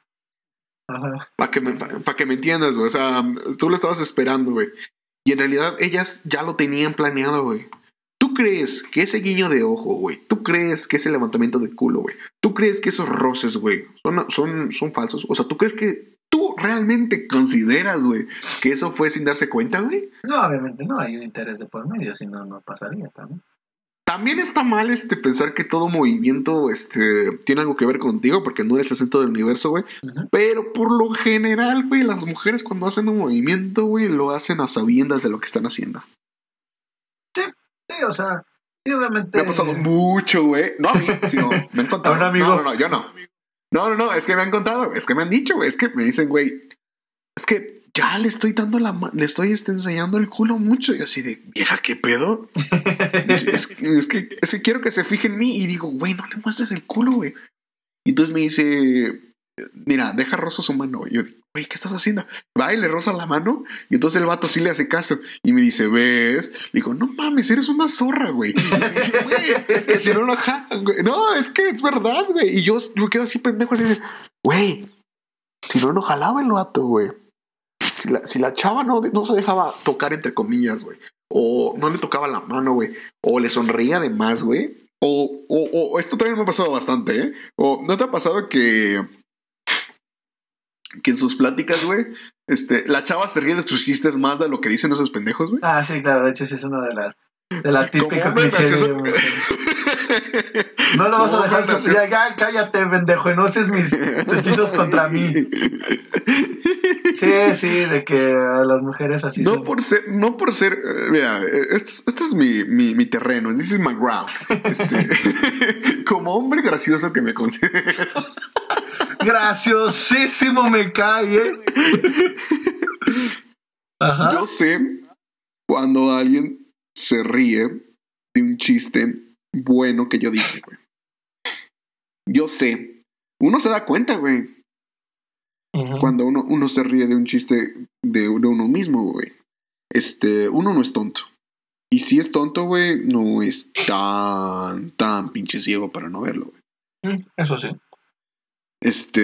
Ajá. Para que, me, pa que me entiendas, güey. O sea, tú lo estabas esperando, güey. Y en realidad ellas ya lo tenían planeado, güey. ¿Tú crees que ese guiño de ojo, güey? ¿Tú crees que ese levantamiento de culo, güey? ¿Tú crees que esos roces, güey, son, son, son falsos? O sea, ¿tú crees que tú realmente consideras, güey, que eso fue sin darse cuenta, güey? No, obviamente no, hay un interés de por medio, si no, no pasaría también. También está mal este pensar que todo movimiento este, tiene algo que ver contigo, porque no eres el centro del universo, güey. Pero por lo general, güey, las mujeres cuando hacen un movimiento, güey, lo hacen a sabiendas de lo que están haciendo. Sí, o sea, sí, obviamente. Me ha pasado mucho, güey. No a mí, sino me han contado. Un amigo. No, no, no, yo no. No, no, no, es que me han contado, es que me han dicho, güey, es que me dicen, güey, es que ya le estoy dando la le estoy este, enseñando el culo mucho. Y así de, vieja, ¿qué pedo? es, es que- es que, es que quiero que se fije en mí. Y digo, güey, no le muestres el culo, güey. Y entonces me dice, mira, deja rozo su mano. güey. Yo digo, güey, ¿qué estás haciendo? Va y le roza la mano. Y entonces el vato sí le hace caso. Y me dice, ¿ves? Le digo, no mames, eres una zorra. Y güey, es que si no lo jalan, güey. No, es que es verdad, güey. Y yo, yo quedo así pendejo, así de, güey, si no lo jalaba el vato, güey. Si la, si la chava no, no se dejaba tocar, entre comillas, güey. O no le tocaba la mano, güey. O le sonreía de más, güey. O, o, o esto también me ha pasado bastante, ¿eh? O no te ha pasado que. Que en sus pláticas, güey, este, la chava se ríe de tus chistes más de lo que dicen esos pendejos, güey. Ah, sí, claro, de hecho, sí es una de las. De la típica cliché. No lo vas a dejar. hombre su- Ya, cállate, pendejo, y no uses mis hechizos contra mí. Sí, sí, de que a las mujeres así No son. por ser, no por ser, eh, mira, este, este es mi, mi, mi terreno, this is my ground. Este, como hombre gracioso que me considero. Graciosísimo me cae, ¿eh? Ajá. Yo sé cuando alguien se ríe de un chiste bueno que yo dije, güey. Yo sé. Uno se da cuenta, güey, cuando uno, uno se ríe de un chiste de, de uno mismo, güey. Este, uno no es tonto. Y si es tonto, güey, no es tan, tan pinche ciego para no verlo, güey. Mm, Eso sí. Este,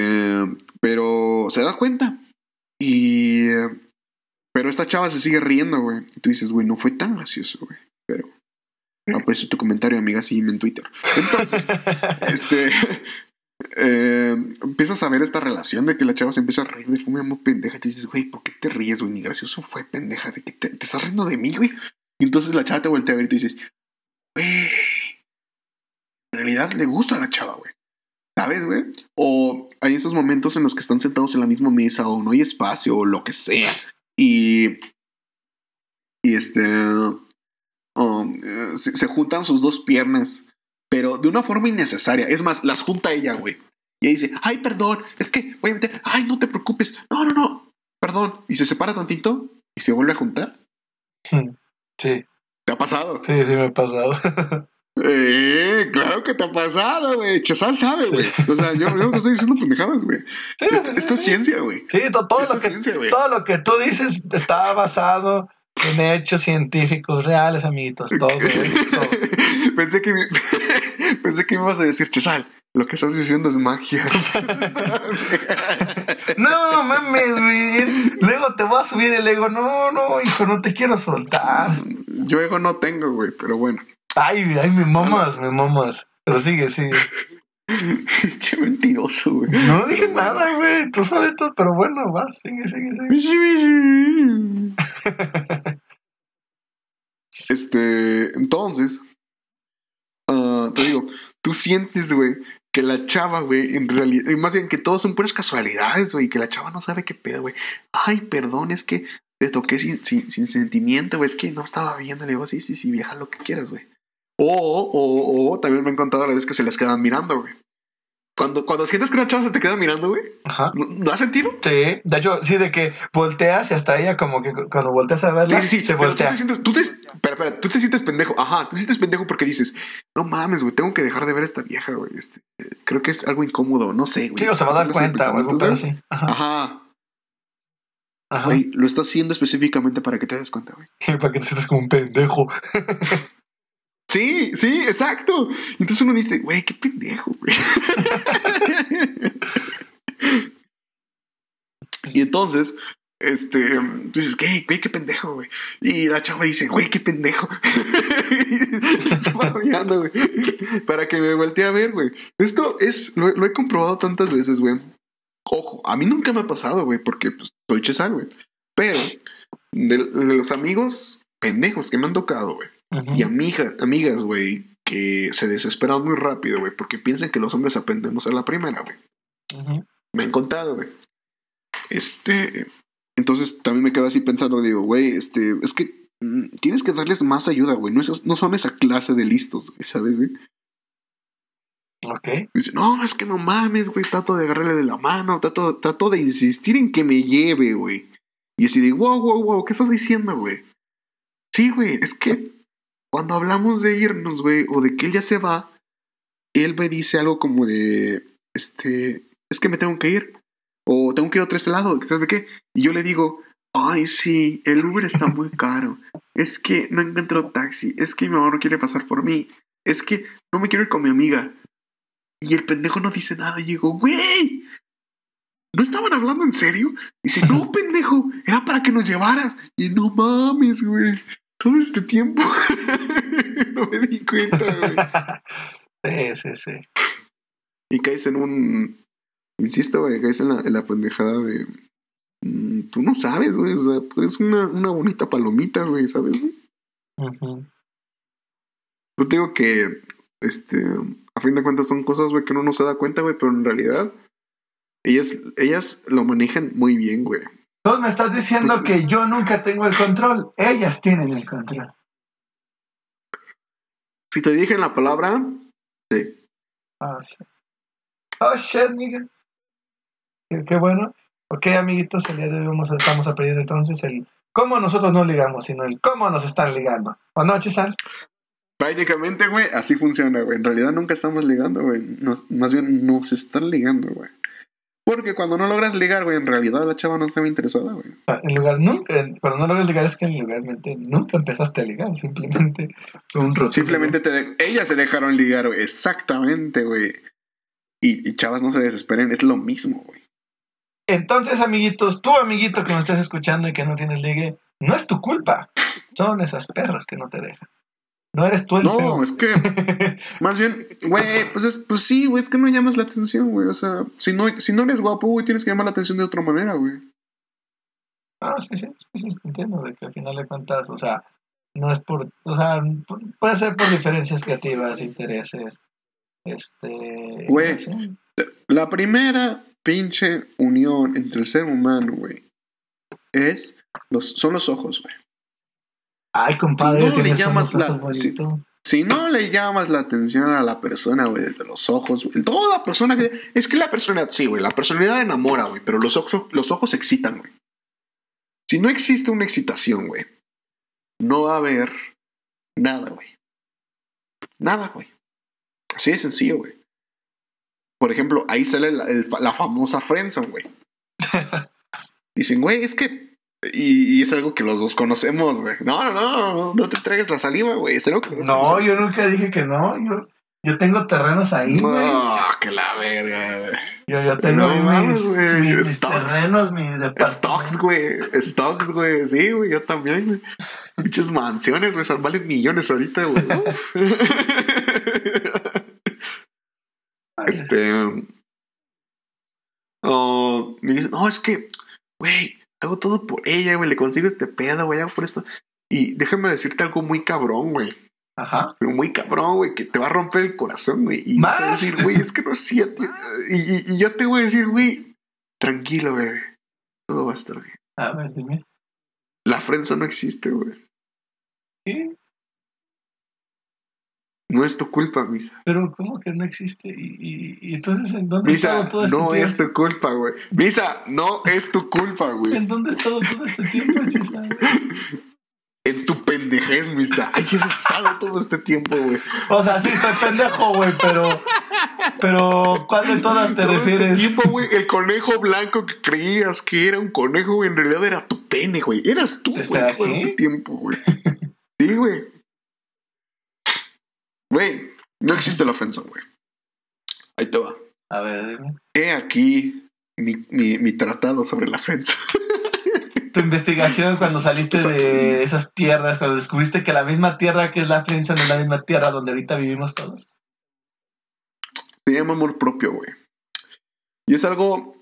pero se da cuenta. Y. Pero esta chava se sigue riendo, güey. Y tú dices, güey, no fue tan gracioso, güey. Pero. Aprecio tu comentario, amiga, sígueme en Twitter. Entonces, este. eh, empiezas a ver esta relación de que la chava se empieza a reír de forma muy pendeja. Y tú dices, güey, ¿por qué te ríes, güey? Ni gracioso fue, pendeja. ¿De que te, te estás riendo de mí, güey? Y entonces la chava te voltea a ver y tú dices, güey. En realidad le gusta a la chava, güey. ¿Sabes, güey? O hay esos momentos en los que están sentados en la misma mesa o no hay espacio o lo que sea. Y. Y este. Um, eh, se, se juntan sus dos piernas, pero de una forma innecesaria. Es más, las junta ella, güey. Y ella dice, ay, perdón, es que voy a meter, ay, no te preocupes, no, no, no, perdón. Y se separa tantito y se vuelve a juntar. Sí, ¿Te ha pasado? sí, sí me ha pasado. Eh, claro que te ha pasado, güey. Chazal sabe, güey. O sea, yo, yo no te estoy diciendo pendejadas, güey. Esto, es ciencia, güey. Sí, to- todo, Esto lo que, ciencia, todo lo que tú dices está basado en hechos científicos reales, amiguitos. Todo, todo. pensé que me, pensé que me ibas a decir, Chazal, lo que estás diciendo es magia. No mames, güey. Luego te voy a subir el ego. No, no, hijo, no te quiero soltar. Yo ego no tengo, güey, pero bueno. Ay, ay, me mamas, me mamas. Pero sigue, sigue. Qué mentiroso, güey. No dije nada, güey. Tú sabes todo, pero bueno, va, sigue, sigue, sigue. Este, entonces, ah, te digo, tú sientes, güey, que la chava, güey, en realidad, más bien que todos son puras casualidades, güey, que la chava no sabe qué pedo, güey. Ay, perdón, es que te toqué sin, sin, sentimiento, güey, es que no estaba viendo, le digo, sí, sí, sí, vieja, lo que quieras, güey. O, o, o, también me han contado a la vez que se les quedan mirando, güey. Cuando, cuando sientes que una chava se te queda mirando, güey. Ajá. ¿No, ¿no has sentido? Sí, de hecho, sí, de que volteas y hasta ella como que cu- cuando volteas a verla, Sí, sí, sí. se pero voltea. Tú te sientes, tú te, espera, espera, tú te sientes pendejo. Ajá, tú te sientes pendejo porque dices, no mames, güey, tengo que dejar de ver a esta vieja, güey. Este, creo que es algo incómodo, no sé, güey. Sí, o se va a dar cuenta pero ¿sabes? sí. Ajá. Ajá. Ajá. Güey, lo está haciendo específicamente para que te des cuenta, güey. Para que te sientas como un pendejo. Sí, sí, exacto. Entonces uno dice, güey, qué pendejo, güey. y entonces, este, dices, ¿qué, güey, qué pendejo, güey? Y la chava dice, güey, qué pendejo. Estaba mirando, güey, para que me voltee a ver, güey. Esto es, lo, lo he comprobado tantas veces, güey. Ojo, a mí nunca me ha pasado, güey, porque pues, soy chesal, güey. Pero de los amigos pendejos que me han tocado, güey. Y amiga, amigas, güey, que se desesperan muy rápido, güey, porque piensan que los hombres aprendemos a la primera, güey. Me han contado, güey. Este. Entonces también me quedo así pensando, digo, güey, este, es que mm, tienes que darles más ayuda, güey. No, esas- no son esa clase de listos, güey, ¿sabes, güey? Ok. Dice, no, es que no mames, güey, trato de agarrarle de la mano, trato, trato de insistir en que me lleve, güey. Y así de, wow, wow, wow, ¿qué estás diciendo, güey? Sí, güey, es que cuando hablamos de irnos, güey, o de que él ya se va, él me dice algo como de, este, es que me tengo que ir, o tengo que ir a otro lado, ¿sabes qué? Y yo le digo, ay, sí, el Uber está muy caro, es que no encuentro taxi, es que mi mamá no quiere pasar por mí, es que no me quiero ir con mi amiga. Y el pendejo no dice nada. Y digo, güey, ¿no estaban hablando en serio? Dice, no, pendejo, era para que nos llevaras. Y no mames, güey. Todo este tiempo no me di cuenta, güey. sí, sí, sí. Y caes en un. Insisto, güey, caes en la, en la pendejada de. mm, tú no sabes, güey. O sea, tú eres una, una bonita palomita, güey, ¿sabes? güey? Yo te digo que, este, a fin de cuentas son cosas, güey, que uno no se da cuenta, güey, pero en realidad ellas, ellas lo manejan muy bien, güey. Entonces me estás diciendo Pues- que yo nunca tengo el control. Ellas tienen el control. Si te dije la palabra, sí. Oh, shit. Oh, shit, nigga. Qué, qué bueno. Ok, amiguitos, el día de hoy vamos a- estamos aprendiendo entonces el cómo nosotros no ligamos, sino el cómo nos están ligando. ¿O no, Chisal? Prácticamente, güey, así funciona, güey. En realidad nunca estamos ligando, güey. Nos- más bien nos están ligando, güey. Porque cuando no logras ligar, güey, en realidad la chava no estaba interesada, güey. En lugar, nunca, cuando no logras ligar es que en lugarmente nunca empezaste a ligar, simplemente fue un rotundo. Simplemente te de- ellas se dejaron ligar, güey. Exactamente, güey. Y, y chavas no se desesperen, es lo mismo, güey. Entonces, amiguitos, tú, amiguito que me estás escuchando y que no tienes ligue, no es tu culpa. Son esas perras que no te dejan. No eres tú el No, feo. es que más bien, güey, pues es, pues sí, güey, es que no llamas la atención, güey. O sea, si no, si no eres guapo, güey, tienes que llamar la atención de otra manera, güey. Ah, sí, sí, sí, sí, entiendo de que al final de cuentas, o sea, no es por, o sea, pu- puede ser por diferencias creativas, intereses, este... Güey. La primera pinche unión entre el ser humano, güey, es los, son los ojos, güey. Ay, compadre, Si no le llamas la-. Si no le llamas la atención a la persona, güey, desde los ojos, güey, toda persona que... Es que la personalidad, sí, güey, la personalidad enamora, güey, pero los ojos, los ojos excitan, güey. Si no existe una excitación, güey, no va a haber nada, güey. Nada, güey. Así de sencillo, güey. Por ejemplo, ahí sale la, el la famosa friendzone, güey. Dicen, güey, es que... Y, y es algo que los dos conocemos, güey. No, no, no, no, te entregues la saliva, güey. Es algo que los dos No, yo nunca dije que no, yo, yo tengo terrenos ahí, güey. No, que la verga, güey. Yo, yo tengo No mames, mis, güey, mis- terrenos, mis departamentos. Stocks, güey. Stocks, güey. Sí, güey, yo también, güey. Muchas mansiones, güey. son- Valen millones ahorita, güey. Este. Oh, me dicen, no, es que, güey, hago todo por ella, güey. Le consigo este pedo, güey. Hago por esto. Y déjame decirte algo muy cabrón, güey. Ajá. Pero muy cabrón, güey, que te va a romper el corazón, güey. Y vas a ¿Más? decir, güey, es que no. Y, y- y yo te voy a decir, güey, tranquilo, bebé. Todo va a estar bien. A ver, dime. La frenza no existe, güey. ¿Qué? No es tu culpa, Misa. Pero, ¿cómo que no existe? Y, y, y entonces, ¿en dónde Misa, estado todo este no tiempo? es tu culpa, güey. Misa, no es tu culpa, güey. ¿En dónde he estado todo este tiempo, Chisa? En tu pendejez, Misa. Ahí has estado todo este tiempo, güey. O sea, sí, estoy pendejo, güey, pero. Pero, ¿cuál de todas te Todo refieres? Este tiempo, güey, el conejo blanco que creías que era un conejo, güey, en realidad era tu pene, güey. Eras tú, güey, todo este tiempo, güey. Sí, güey. Güey, no existe la ofensa, güey. Ahí te va. A ver, dime. He aquí mi, mi, mi tratado sobre la ofensa. Tu investigación cuando saliste de esas tierras, cuando descubriste que la misma tierra que es la Friendzone es la misma tierra donde ahorita vivimos todos. Se llama amor propio, güey. Y es algo,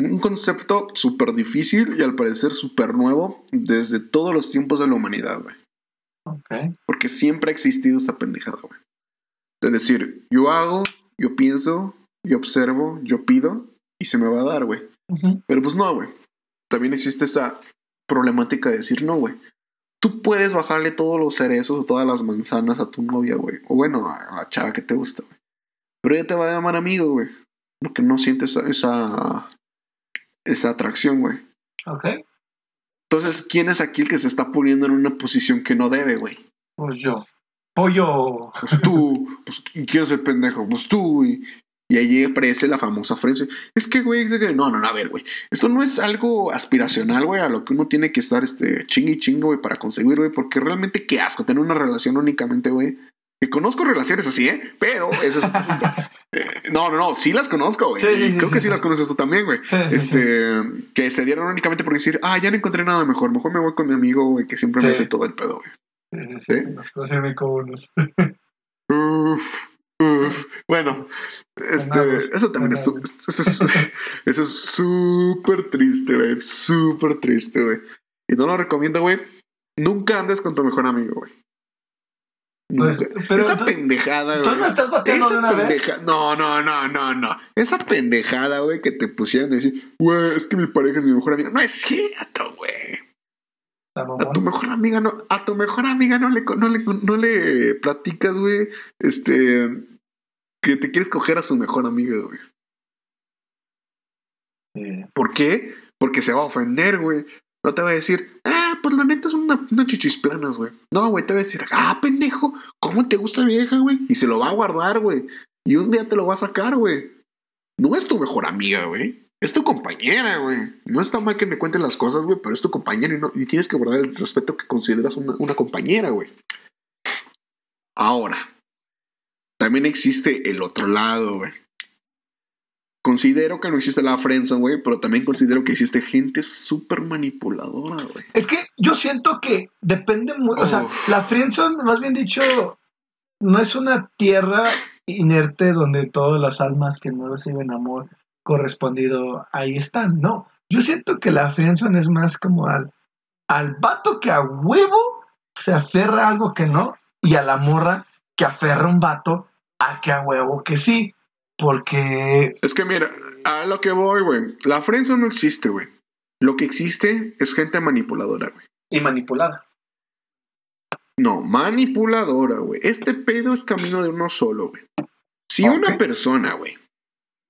un concepto súper difícil y al parecer súper nuevo desde todos los tiempos de la humanidad, güey. Ok. Porque siempre ha existido esta pendejada, güey. De decir, yo hago, yo pienso, yo observo, yo pido y se me va a dar, güey. Pero pues no, güey. También existe esa problemática de decir, no, güey. Tú puedes bajarle todos los cerezos o todas las manzanas a tu novia, güey. O bueno, a la chava que te gusta, güey. Pero ella te va a llamar amigo, güey. Porque no sientes esa, esa, esa atracción, güey. Ok. Entonces, ¿quién es aquí el que se está poniendo en una posición que no debe, güey? Pues yo. Pollo. Pues tú, pues ¿quién es el pendejo? Pues tú, güey. Y ahí aparece la famosa frase. Es que, güey, no, no, no, a ver, güey. Esto no es algo aspiracional, güey, a lo que uno tiene que estar este, chingue y chingue, güey, para conseguir, güey. Porque realmente qué asco tener una relación únicamente, güey. Que conozco relaciones así, ¿eh? Pero eso es un. Eh, no, no, no, sí las conozco, güey. Sí, sí, y creo sí, que sí, las conoces tú también, güey. Este, que se dieron únicamente por decir, ah, ya no encontré nada mejor. Mejor me voy con mi amigo, güey, que siempre me hace todo el pedo, güey. Sí, sí. Nos conocen como unos. Uf, uf. Bueno, este, eso también es, ganamos. eso es, eso es súper triste, güey. Súper triste, güey. Y no lo recomiendo, güey. Nunca andes con tu mejor amigo, güey. Pues, pero Esa tú- pendejada, ¿Tú güey. me estás bateando de Esa vez? pendeja, no, no, no, no, no. Esa pendejada, güey, que te pusieran a decir, güey, es que mi pareja es mi mejor amiga. No es cierto, güey. A tu mejor amiga no, a tu mejor amiga no le, no le, no le platicas, güey, este, que te quieres coger a su mejor amiga, güey. Sí. ¿Por qué? Porque se va a ofender, güey. No te va a decir, ah, pues la neta es una, una chichis planas, güey. No, güey, te va a decir, ah, pendejo, ¿cómo te gusta vieja, güey? Y se lo va a guardar, güey. Y un día te lo va a sacar, güey. No es tu mejor amiga, güey. Es tu compañera, güey. No está mal que me cuenten las cosas, güey, pero es tu compañera y, no, y tienes que guardar el respeto que consideras una, una compañera, güey. Ahora, también existe el otro lado, güey. Considero que no existe la friendzone, güey, pero también considero que existe gente súper manipuladora, güey. Es que yo siento que depende muy, o sea, la friendzone, más bien dicho, no es una tierra inerte donde todas las almas que no reciben amor correspondido ahí están, no. Yo siento que la friendzone es más como al, al vato que a huevo se aferra a algo que no y a la morra que aferra a un vato a que a huevo que sí. Porque Es que mira, a lo que voy, güey. La friendzone no existe, güey. Lo que existe es gente manipuladora, güey. y manipulada. No, manipuladora, güey. Este pedo es camino de uno solo, güey. Si una persona, güey.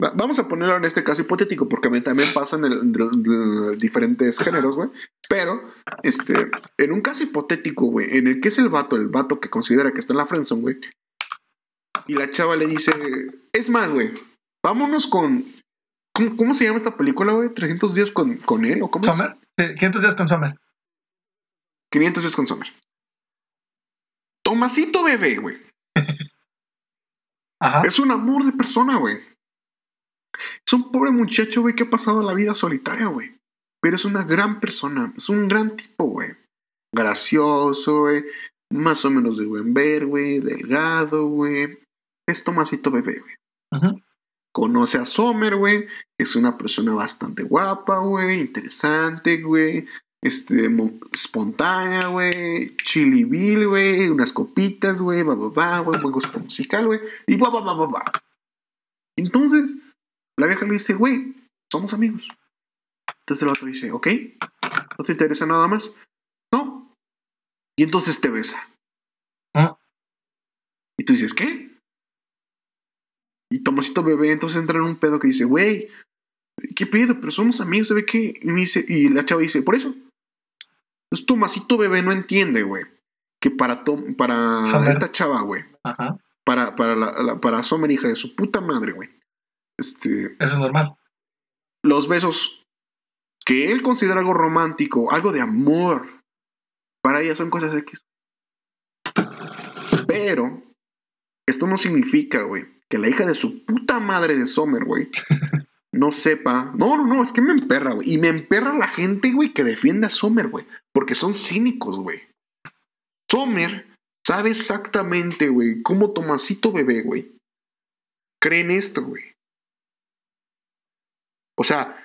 Va- Vamos a ponerlo en este caso hipotético, porque también el- de- de- diferentes géneros, güey. Pero, este, en un caso hipotético, güey, en el que es el vato, el vato que considera que está en la friendzone, güey. Y la chava le dice, es más, güey, vámonos con... ¿Cómo, cómo se llama esta película, güey? ¿300 días con, con él? ¿O cómo es? ¿Summer? Sí, 500 días con Summer. 500 es con Summer. Tomasito bebé, güey. Ajá. Es un amor de persona, güey. Es un pobre muchacho, güey, que ha pasado la vida solitaria, güey. Pero es una gran persona. Es un gran tipo, güey. Gracioso, güey. Más o menos de buen ver, güey. Delgado, güey. Es Tomasito bebé, güey. Ujú. Conoce a Sommer, güey. Es una persona bastante guapa, güey. Interesante, güey. Este, espontánea, güey. Chilibil, güey. Unas copitas, güey. Va, va, va, güey. Buen gusto musical, güey. Y va, va, va, va, va. Entonces, la vieja le dice, güey, somos amigos. Entonces el otro dice, ok. ¿No te interesa nada más? No. Y entonces te besa. Ah. Y tú dices, ¿qué? Y Tomasito bebé entonces entra en un pedo que dice, güey, ¿qué pedo? Pero somos amigos, ¿sabe qué? Y, me dice, y la chava dice, por eso. Entonces Tomasito bebé no entiende, güey, que para, Tom, para Summer. esta chava, güey, para, para, la, la- para Summer, hija de su puta madre, güey, este, Eso es normal. los besos que él considera algo romántico, algo de amor, para ella son cosas X. Pero esto no significa, güey, que la hija de su puta madre de Sommer, güey, no sepa. No, no, no, es que me emperra, güey. Y me emperra la gente, güey, que defiende a Sommer, güey. Porque son cínicos, güey. Sommer sabe exactamente, güey, cómo Tomasito bebé, güey, cree en esto, güey. O sea,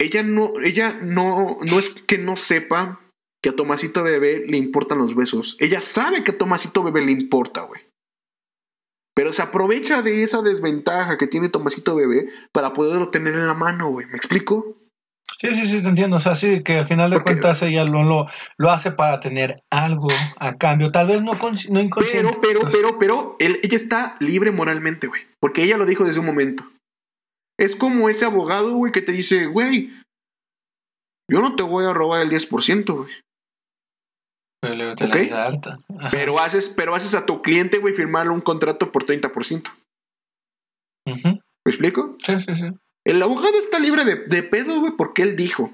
ella no, ella no, no es que no sepa que a Tomasito Bebé le importan los besos. Ella sabe que a Tomasito Bebé le importa, güey. Pero se aprovecha de esa desventaja que tiene Tomasito Bebé para poderlo tener en la mano, güey. ¿Me explico? Sí, sí, sí, te entiendo. O sea, sí, que al final de Porque- cuentas ella lo, lo, lo hace para tener algo a cambio. Tal vez no, no Pero, inconsciente. pero, pero, pero, él- ella está libre moralmente, güey. Porque ella lo dijo desde un momento. Es como ese abogado, güey, que te dice, güey, yo no te voy a robar el 10%, güey. pero luego te ok. la alta. Pero haces, pero haces a tu cliente, güey, firmarle un contrato por 30%. Ujú. ¿Me explico? Sí, sí, sí. El abogado está libre de, de pedo, güey, porque él dijo.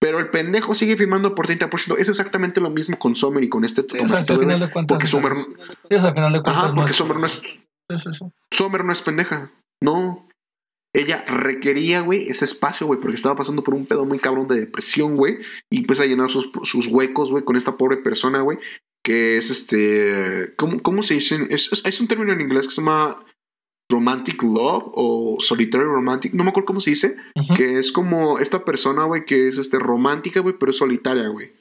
Pero el pendejo sigue firmando por 30%. Es exactamente lo mismo con Sommer y con este Sí, o sea, Tomasito al final de cuentas. Porque Sommer, Sí, o sea, al final de cuentas. ajá, porque es- Sommer no es, Sí, sí, sí. Sommer no es pendeja. No. Ella requería, güey, ese espacio, güey, porque estaba pasando por un pedo muy cabrón de depresión, güey. Y empieza a llenar sus, sus huecos, güey, con esta pobre persona, güey. Que es este. ¿Cómo, cómo se dice? Es, es, es un término en inglés que se llama romantic love o solitary romantic. No me acuerdo cómo se dice. Que es como esta persona, güey, que es este romántica, güey, pero es solitaria, güey.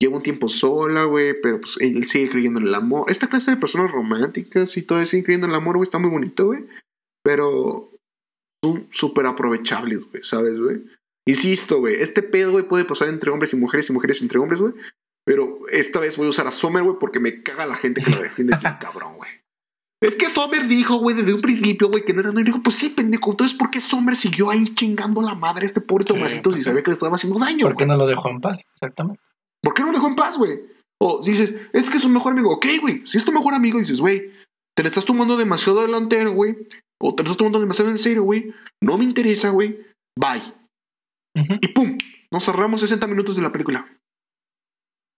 Lleva un tiempo sola, güey, pero pues él sigue creyendo en el amor. Esta clase de personas románticas y todo siguen creyendo en el amor, güey, está muy bonito, güey. Pero son súper aprovechables, güey, ¿sabes, güey? Insisto, güey, este pedo, güey, puede pasar entre hombres y mujeres y mujeres entre hombres, güey. Pero esta vez voy a usar a Sommer, güey, porque me caga la gente que la defiende bien cabrón, güey. Es que Sommer dijo, güey, desde un principio, güey, que no era no. Y dijo, pues sí, pendejo. Entonces, ¿por qué Sommer siguió ahí chingando la madre a este pobre Sí, Tomasito si pues, sabía que le estaba haciendo daño, ¿Por qué no lo dejó en paz? Exactamente. ¿Por qué no lo dejó en paz, güey? O dices, es que es un mejor amigo. Ok, güey, si es tu mejor amigo, dices, güey, te le estás tomando demasiado delantero, güey. O te lo estás tomando demasiado en serio, güey. No me interesa, güey. Bye. Y pum, nos cerramos 60 minutos de la película.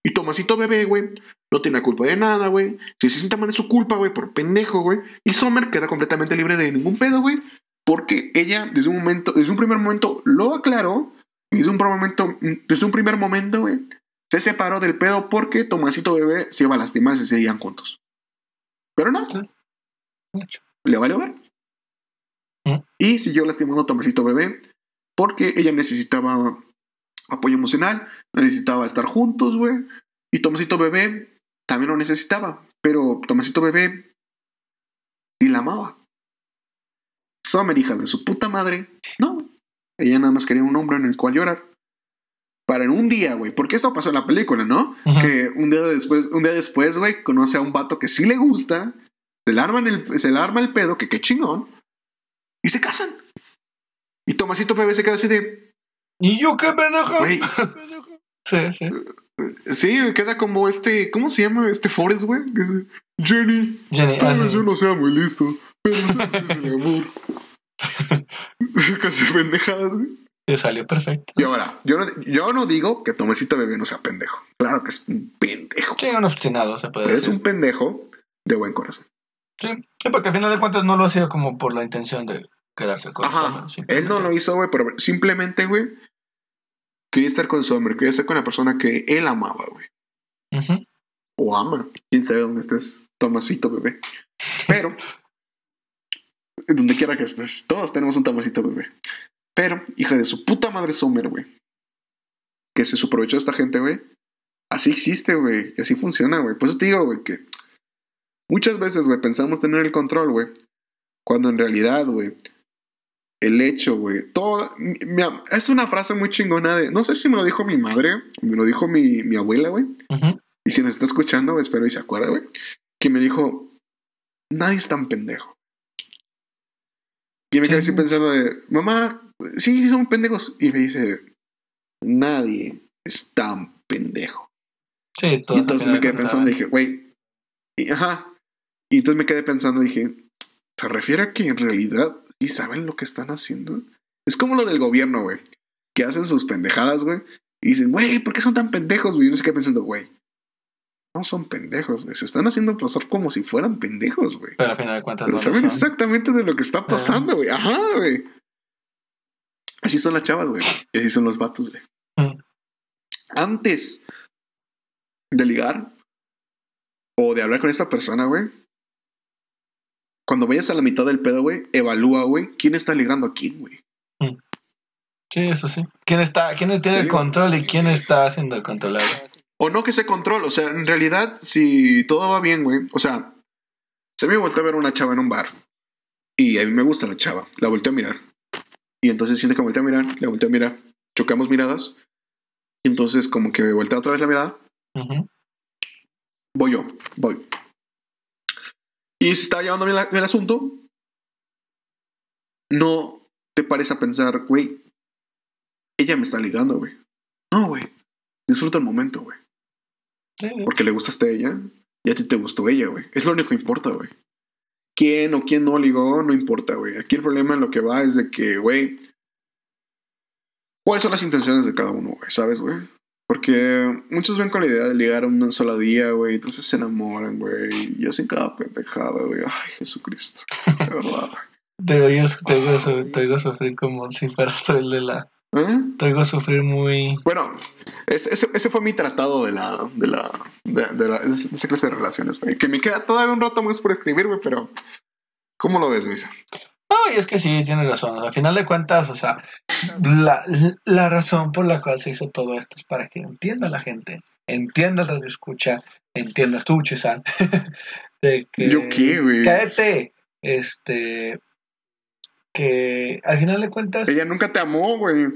Y Tomasito bebé, güey, no tiene la culpa de nada, güey. Si se sienta mal es su culpa, güey, por pendejo, güey. Y Sommer queda completamente libre de ningún pedo, güey. Porque ella, desde un momento, desde un primer momento, lo aclaró. Y desde un primer momento, desde un primer momento, güey, se separó del pedo porque Tomasito bebé se iba a lastimar si seguían juntos. Pero no, Sí. Le vale ver. Mm. Y siguió lastimando a Tomasito bebé porque ella necesitaba apoyo emocional, necesitaba estar juntos, güey. Y Tomasito bebé también lo necesitaba, pero Tomasito bebé sí la amaba. Summer, hija de su puta madre, no. Ella nada más quería un hombre en el cual llorar. Para en un día, güey, porque esto pasó en la película, ¿no? Que un día después, un día después, güey, conoce a un vato que sí le gusta, se le arma, el, se le arma el pedo, que qué chingón, y se casan. Y Tomasito bebé se queda así de, ¿Y yo qué pendejo? Sí, sí. Sí, queda como este, ¿cómo se llama este Forrest, güey? Jenny, Jenny, tal ah, vez yo no sea muy listo, pero es el amor. Casi pendejadas, güey. Te salió perfecto. Y ahora, yo no, yo no digo que Tomasito Bebé no sea pendejo. Claro que es un pendejo. Sí, un obstinado, se puede Pero es decir. un pendejo de buen corazón. Sí. Sí, porque al final de cuentas no lo hacía como por la intención de quedarse con Ajá. Summer, simplemente. Él no lo hizo, güey, pero simplemente, güey, quería estar con su hombre, quería estar con la persona que él amaba, güey. Ujú. o ama. Quién sabe dónde estés, Tomasito bebé. Pero, donde quiera que estés, todos tenemos un Tomasito bebé. Pero, hija de su puta madre Sommer, güey. Que se aprovechó esta gente, güey. Así existe, güey. Y así funciona, güey. Por eso te digo, güey, que muchas veces, güey, pensamos tener el control, güey. Cuando en realidad, güey, el hecho, güey, todo. es una frase muy chingona de. No sé si me lo dijo mi madre, me lo dijo mi, mi abuela, güey. Y si nos está escuchando, espero y se acuerda, güey. Que me dijo, nadie es tan pendejo. Y me quedé así Sí. pensando de, mamá, sí, sí son pendejos. Y me dice, nadie es tan pendejo. Sí, Y todos entonces me quedé pensando, cuentas dije, güey, y, ajá. Y entonces me quedé pensando, dije, ¿se refiere a que en realidad sí saben lo que están haciendo? Es como lo del gobierno, güey, que hacen sus pendejadas, güey, y dicen, güey, ¿por qué son tan pendejos, güey? Y uno se queda pensando, güey, no son pendejos, güey, se están haciendo pasar como si fueran pendejos, güey. Pero al final de cuentas Pero no saben exactamente de lo que está pasando, güey. Ajá, güey. Así son las chavas, güey. Y así son los vatos, güey. Mm. Antes de ligar o de hablar con esta persona, güey. Cuando vayas a la mitad del pedo, güey, evalúa, güey, quién está ligando a quién, güey. Sí, eso sí. ¿Quién está, quién tiene el control y quién está siendo controlado? O no que se control, o sea, en realidad, si todo va bien, güey, o sea, se me volteó a ver una chava en un bar y a mí me gusta la chava, la volteé a mirar. Y entonces siento que me volteé a mirar, la volteé a mirar, chocamos miradas, y entonces como que me voltea otra vez la mirada, voy yo, voy. Y se está llevando bien, la- bien el asunto, no te pares a pensar, güey, ella me está ligando, güey. No, güey, disfruta el momento, güey. Porque le gustaste a ella y a ti te gustó ella, güey. Es lo único que importa, güey. Quién o quién no ligó, no importa, güey. Aquí el problema en lo que va es de que, güey, ¿cuáles son las intenciones de cada uno, güey? ¿Sabes, güey? Porque muchos ven con la idea de ligar a un solo día, güey. Entonces se enamoran, güey. Y hacen cada pendejada, güey. Ay, Jesucristo. De verdad. Te oigo, te, oigo, te oigo sufrir como si fueras tú el de la... ¿Eh? Te oigo sufrir muy... Bueno, ese fue mi tratado de la, de la, de, de la, de esa clase de relaciones, güey. Que me queda todavía un rato más por escribir, güey, pero ¿cómo lo ves, Misa? No, y es que sí, tienes razón. Al final de cuentas, o sea, la, la razón por la cual se hizo todo esto es para que entienda la gente, entienda el radio escucha, entiendas tú, Chisan, de que... ¿Yo qué, güey? Cállate. Este... Que al final de cuentas... Ella nunca te amó, güey.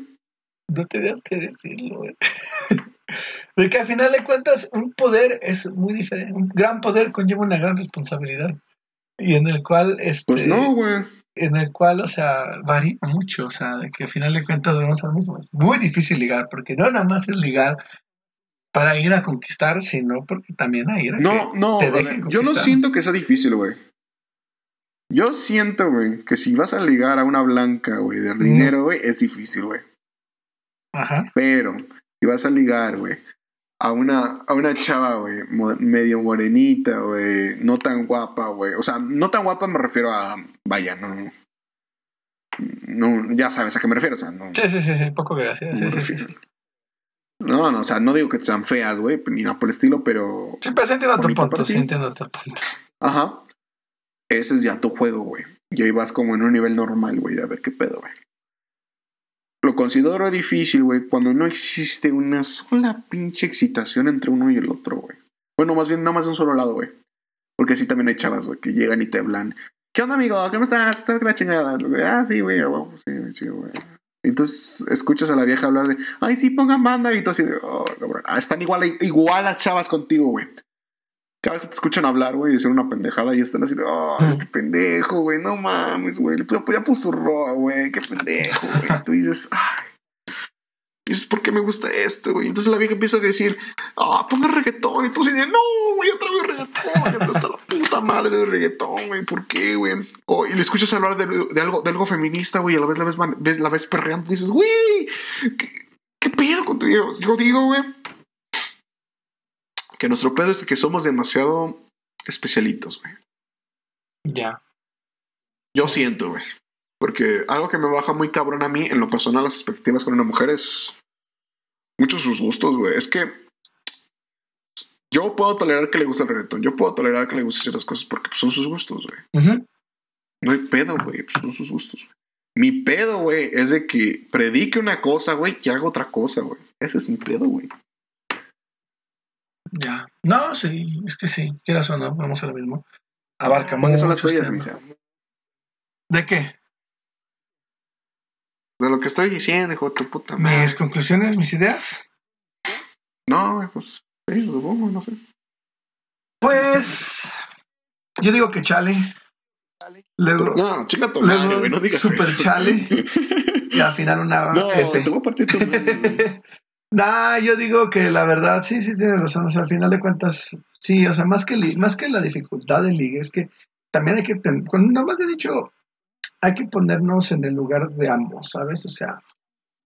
No tenías que decirlo, güey. De que al final de cuentas, un poder es muy diferente. Un gran poder conlleva una gran responsabilidad. Y en el cual, este. Pues no, güey. En el cual, o sea, varía mucho. O sea, de que al final de cuentas vemos lo mismo. Es muy difícil ligar, porque no nada más es ligar para ir a conquistar, sino porque también hay ir a No, que no, te dejen yo no siento que sea difícil, güey. Yo siento, güey, que si vas a ligar a una blanca, güey, de dinero, güey, es difícil, güey. Ajá. Pero si vas a ligar, güey, a una, a una chava, güey, medio morenita, güey, no tan guapa, güey. O sea, no tan guapa me refiero a, vaya, no. No, ya sabes a qué me refiero, o sea, no. Sí, sí, sí, sí, poco gracias. Sí, sí, sí. No, no, o sea, no digo que sean feas, güey, ni nada por el estilo, pero. Sí, pero sí entiendo tu punto, sí ti. entiendo tu punto. Ajá. Ese es ya tu juego, güey. Y ahí vas como en un nivel normal, güey, de a ver qué pedo, güey. Lo considero difícil, güey, cuando no existe una sola pinche excitación entre uno y el otro, güey. Bueno, más bien, nada más de un solo lado, güey. Porque así también hay chavas, güey, que llegan y te hablan. ¿Qué onda, amigo? ¿Cómo estás? ¿Sabes la chingada? Entonces, ah, sí, güey, güey, sí, sí, güey. Entonces escuchas a la vieja hablar de, ay, sí, pongan banda. Y tú así de, oh, cabrón. Ah, están igual, igual las chavas contigo, güey. Cada vez que te escuchan hablar, güey, y decir una pendejada y están así de, oh, este pendejo, güey, no mames, güey. Ya, ya puso roa, güey, qué pendejo, güey. Tú dices, ay. Dices, ¿por qué me gusta esto, güey? Entonces la vieja empieza a decir, ah, ponga reggaetón. Y tú de, no, güey, otra vez reggaetón. Ya está hasta la puta madre de reggaetón, güey. ¿Por qué, güey? Oh, y le escuchas hablar de, de algo, de algo feminista, güey, y a la vez la ves, la ves perreando. Y dices, güey, ¿qué, qué pedo con tu Dios? Yo digo, güey, que nuestro pedo es que somos demasiado especialitos, güey. Ya. Yo siento, güey. Porque algo que me baja muy cabrón a mí, en lo personal, las expectativas con una mujer es muchos sus gustos, güey. Es que yo puedo tolerar que le guste el reggaetón. Yo puedo tolerar que le guste ciertas cosas porque pues, son sus gustos, güey. Ujú. No hay pedo, güey. pues, son sus gustos. Mi pedo, güey, es de que predique una cosa, güey, que haga otra cosa, güey. Ese es mi pedo, güey. Ya. No, sí, es que sí, quieras o no, vamos a lo mismo. Abarca ¿Cuáles son las tuyas. Misa? ¿De qué? De lo que estoy diciendo, hijo de tu puta madre. ¿Mis conclusiones, mis ideas? No, pues, sí, supongo, no sé. Pues Yo digo que chale. Luego, No, chica tu madre, güey, no digas super eso. chale. y al final una No, F. te voy a partir tu madre. Nah, yo digo que la verdad, sí, sí, tienes razón. O sea, al final de cuentas, sí, o sea, más que, más que la dificultad de liga, es que también hay que tener, nada más he dicho, hay que ponernos en el lugar de ambos, ¿sabes? O sea,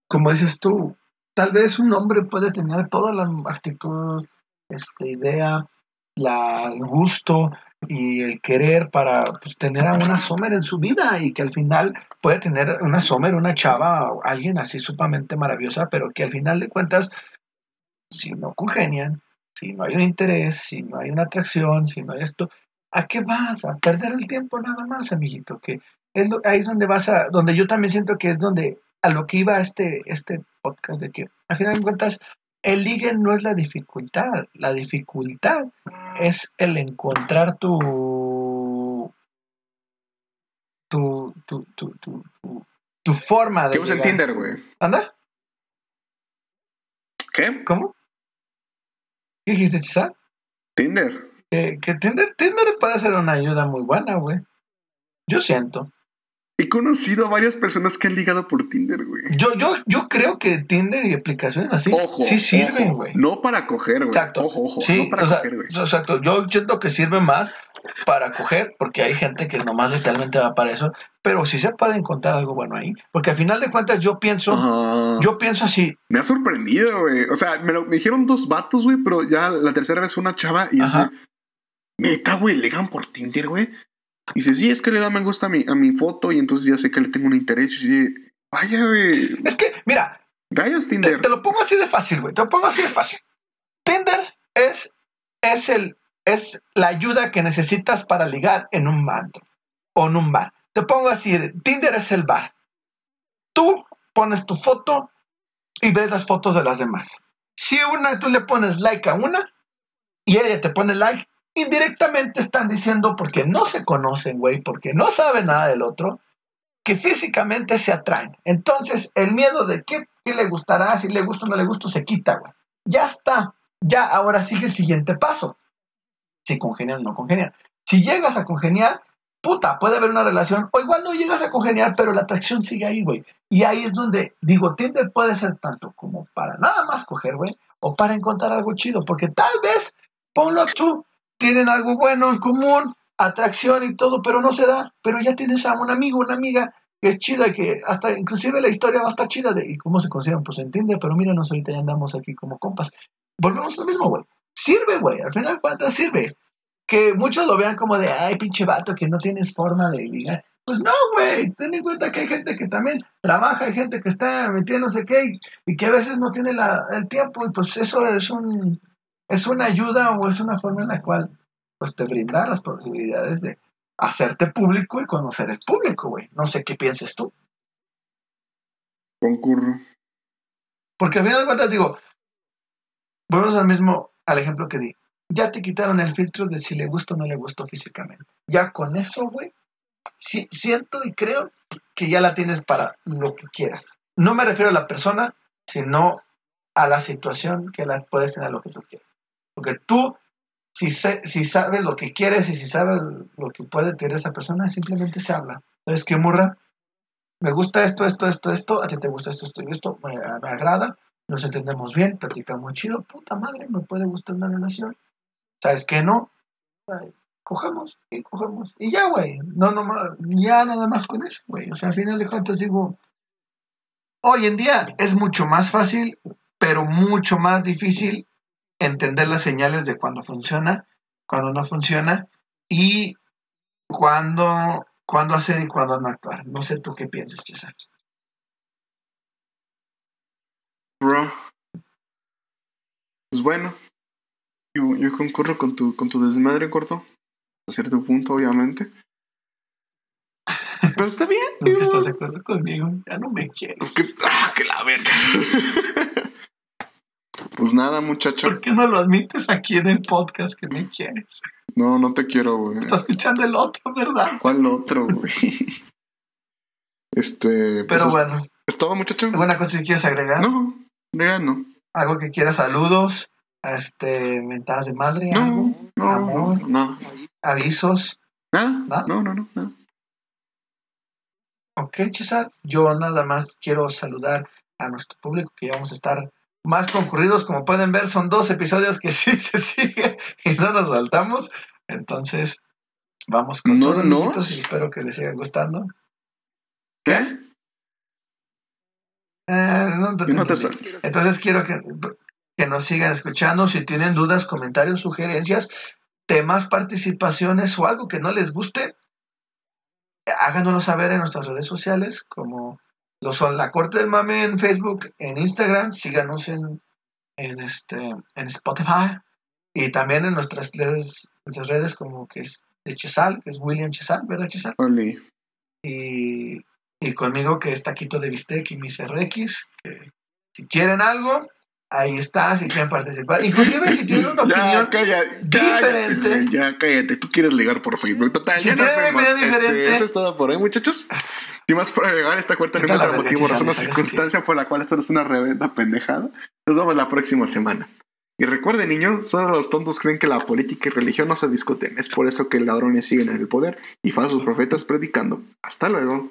como dices tú, tal vez un hombre puede tener toda la actitud, este, idea, la, el gusto y el querer para pues, tener a una Sommer en su vida y que al final puede tener una Sommer, una chava, o alguien así sumamente maravillosa, pero que al final de cuentas, si no congenian, si no hay un interés, si no hay una atracción, si no hay esto, ¿a qué vas? A perder el tiempo nada más, amiguito, que es lo, ahí es donde vas a, donde yo también siento que es donde a lo que iba este, este podcast de que al final de cuentas el ligue no es la dificultad, la dificultad es el encontrar tu tu tu tu tu, forma de ¿Qué usa el llegar. Tinder, güey? ¿Anda? ¿Qué? ¿Cómo? ¿Qué dijiste, Chisa? Tinder. Que, que Tinder, Tinder puede ser una ayuda muy buena, güey. Yo siento. He conocido a varias personas que han ligado por Tinder, güey. Yo, yo, yo creo que Tinder y aplicaciones así Ojo. sí sirven, ojo, güey. No para coger, güey. Exacto. Ojo, ojo. Sí, no para o sea, coger, güey. exacto. Yo siento que sirve más para coger, porque hay gente que nomás literalmente va para eso, pero sí se puede encontrar algo bueno ahí. Porque al final de cuentas yo pienso, yo pienso así, Me ha sorprendido, güey. O sea, me, lo, me dijeron dos vatos, güey, pero ya la tercera vez fue una chava y así. Neta, güey, ligan por Tinder, güey. Y dice, sí, es que le da me gusta a mi, a mi foto y entonces ya sé que le tengo un interés. Y yo, vaya, güey. es que, mira, Rayos te, Tinder. te lo pongo así de fácil, güey, te lo pongo así de fácil. Tinder es, es, el, es la ayuda que necesitas para ligar en un bar o en un bar. Te pongo así, Tinder es el bar. Tú pones tu foto y ves las fotos de las demás. Si una, tú le pones like a una y ella te pone like, indirectamente están diciendo porque no se conocen, güey, porque no saben nada del otro, que físicamente se atraen. Entonces, el miedo de qué, le gustará, si le gusta o no le gusta, se quita, güey. Ya está. Ya ahora sigue el siguiente paso. Si congenian o no congenian. Si llegas a congeniar, puta, puede haber una relación, o igual no llegas a congeniar, pero la atracción sigue ahí, güey. Y ahí es donde, digo, Tinder puede ser tanto como para nada más coger, güey, o para encontrar algo chido, porque tal vez, ponlo tú, tienen algo bueno en común, atracción y todo, pero no se da, pero ya tienes a un amigo, una amiga que es chida, que hasta inclusive la historia va a estar chida de, ¿y cómo se consideran? Pues en Tinder, pero míranos, ahorita ya andamos aquí como compas. Volvemos a lo mismo, güey. Sirve, güey, al final de cuentas sirve. Que muchos lo vean como de, ay, pinche vato, que no tienes forma de ligar. Pues no, güey, ten en cuenta que hay gente que también trabaja, hay gente que está metiéndose qué, y, y que a veces no tiene la, el tiempo, y pues eso es un es una ayuda o es una forma en la cual pues te brinda las posibilidades de hacerte público y conocer el público, güey. No sé qué pienses tú. Concurro. Porque al final de cuentas digo, volvemos al mismo, al ejemplo que di. Ya te quitaron el filtro de si le gusta o no le gustó físicamente. Ya con eso, güey, sí- siento y creo que ya la tienes para lo que quieras. No me refiero a la persona, sino a la situación que la puedes tener lo que tú quieras. Porque tú, si, sé- si sabes lo que quieres y si sabes lo que puede tener esa persona, simplemente se habla. ¿Sabes qué, morra? Me gusta esto, esto, esto, esto, a ti te gusta esto, esto y esto, me, agrada, nos entendemos bien, platicamos chido, puta madre, me puede gustar una relación. ¿Sabes qué no? Cogemos y cogemos. Y ya, güey, no, no, ya nada más con eso, güey. O sea, al final de cuentas digo, hoy en día es mucho más fácil, pero mucho más difícil entender las señales de cuando funciona, cuando no funciona y cuándo, cuándo hacer y cuándo no actuar. No sé tú qué piensas, César. Bro. Pues bueno. Yo, yo concurro con tu, con tu desmadre, corto. A cierto punto, obviamente. Pero está bien. ¿Tú que digo. estás de acuerdo conmigo? Ya no me quieres. Pues que. ¡Ah, que la verga! pues nada, muchacho. ¿Por qué no lo admites aquí en el podcast que me quieres? No, no te quiero, güey. Estás escuchando el otro, ¿verdad? ¿Cuál otro, güey? Este. pues Pero es, bueno, ¿Es todo, muchacho? ¿alguna cosa que quieras agregar? No, realidad no. ¿Algo que quieras? Saludos, este, mentadas de madre, algo, No, no, no, Amor. no. avisos, Nada. No, no, no, nada. Ok, Chisar. Yo nada más quiero saludar a nuestro público que ya vamos a estar más concurridos. Como pueden ver, son dos episodios que sí se siguen y no nos saltamos. Entonces, vamos con No, todos, no. y espero que les siga gustando. ¿Qué? Eh, no, Yo no te sal- Entonces quiero que, que nos sigan escuchando. Si tienen dudas, comentarios, sugerencias, temas, participaciones o algo que no les guste, háganoslo saber en nuestras redes sociales, como lo son La Corte del Mame en Facebook, en Instagram, síganos en, en, este, en Spotify y también en nuestras redes, nuestras redes como que es de Chesal, que es William Chesal, ¿verdad Chesal? Oli. y, y conmigo que es Taquito de Bistec y mis RX. Que si quieren algo, ahí está, si quieren participar. Inclusive si tienen una Ya, opinión, calla, diferente. cállate, ya cállate. Tú quieres ligar por Facebook. Total, Si ya tienen una opinión Este, diferente. eso es todo por hoy, muchachos. Sin más por agregar, esta cuarta no encuentra motivo, razón o circunstancia por la cual esto es una reventa pendejada. Nos vemos la próxima semana. Y recuerden, niños, solo los tontos creen que la política y religión no se discuten. Es por eso que ladrones siguen en el poder y falsos profetas predicando. Hasta luego.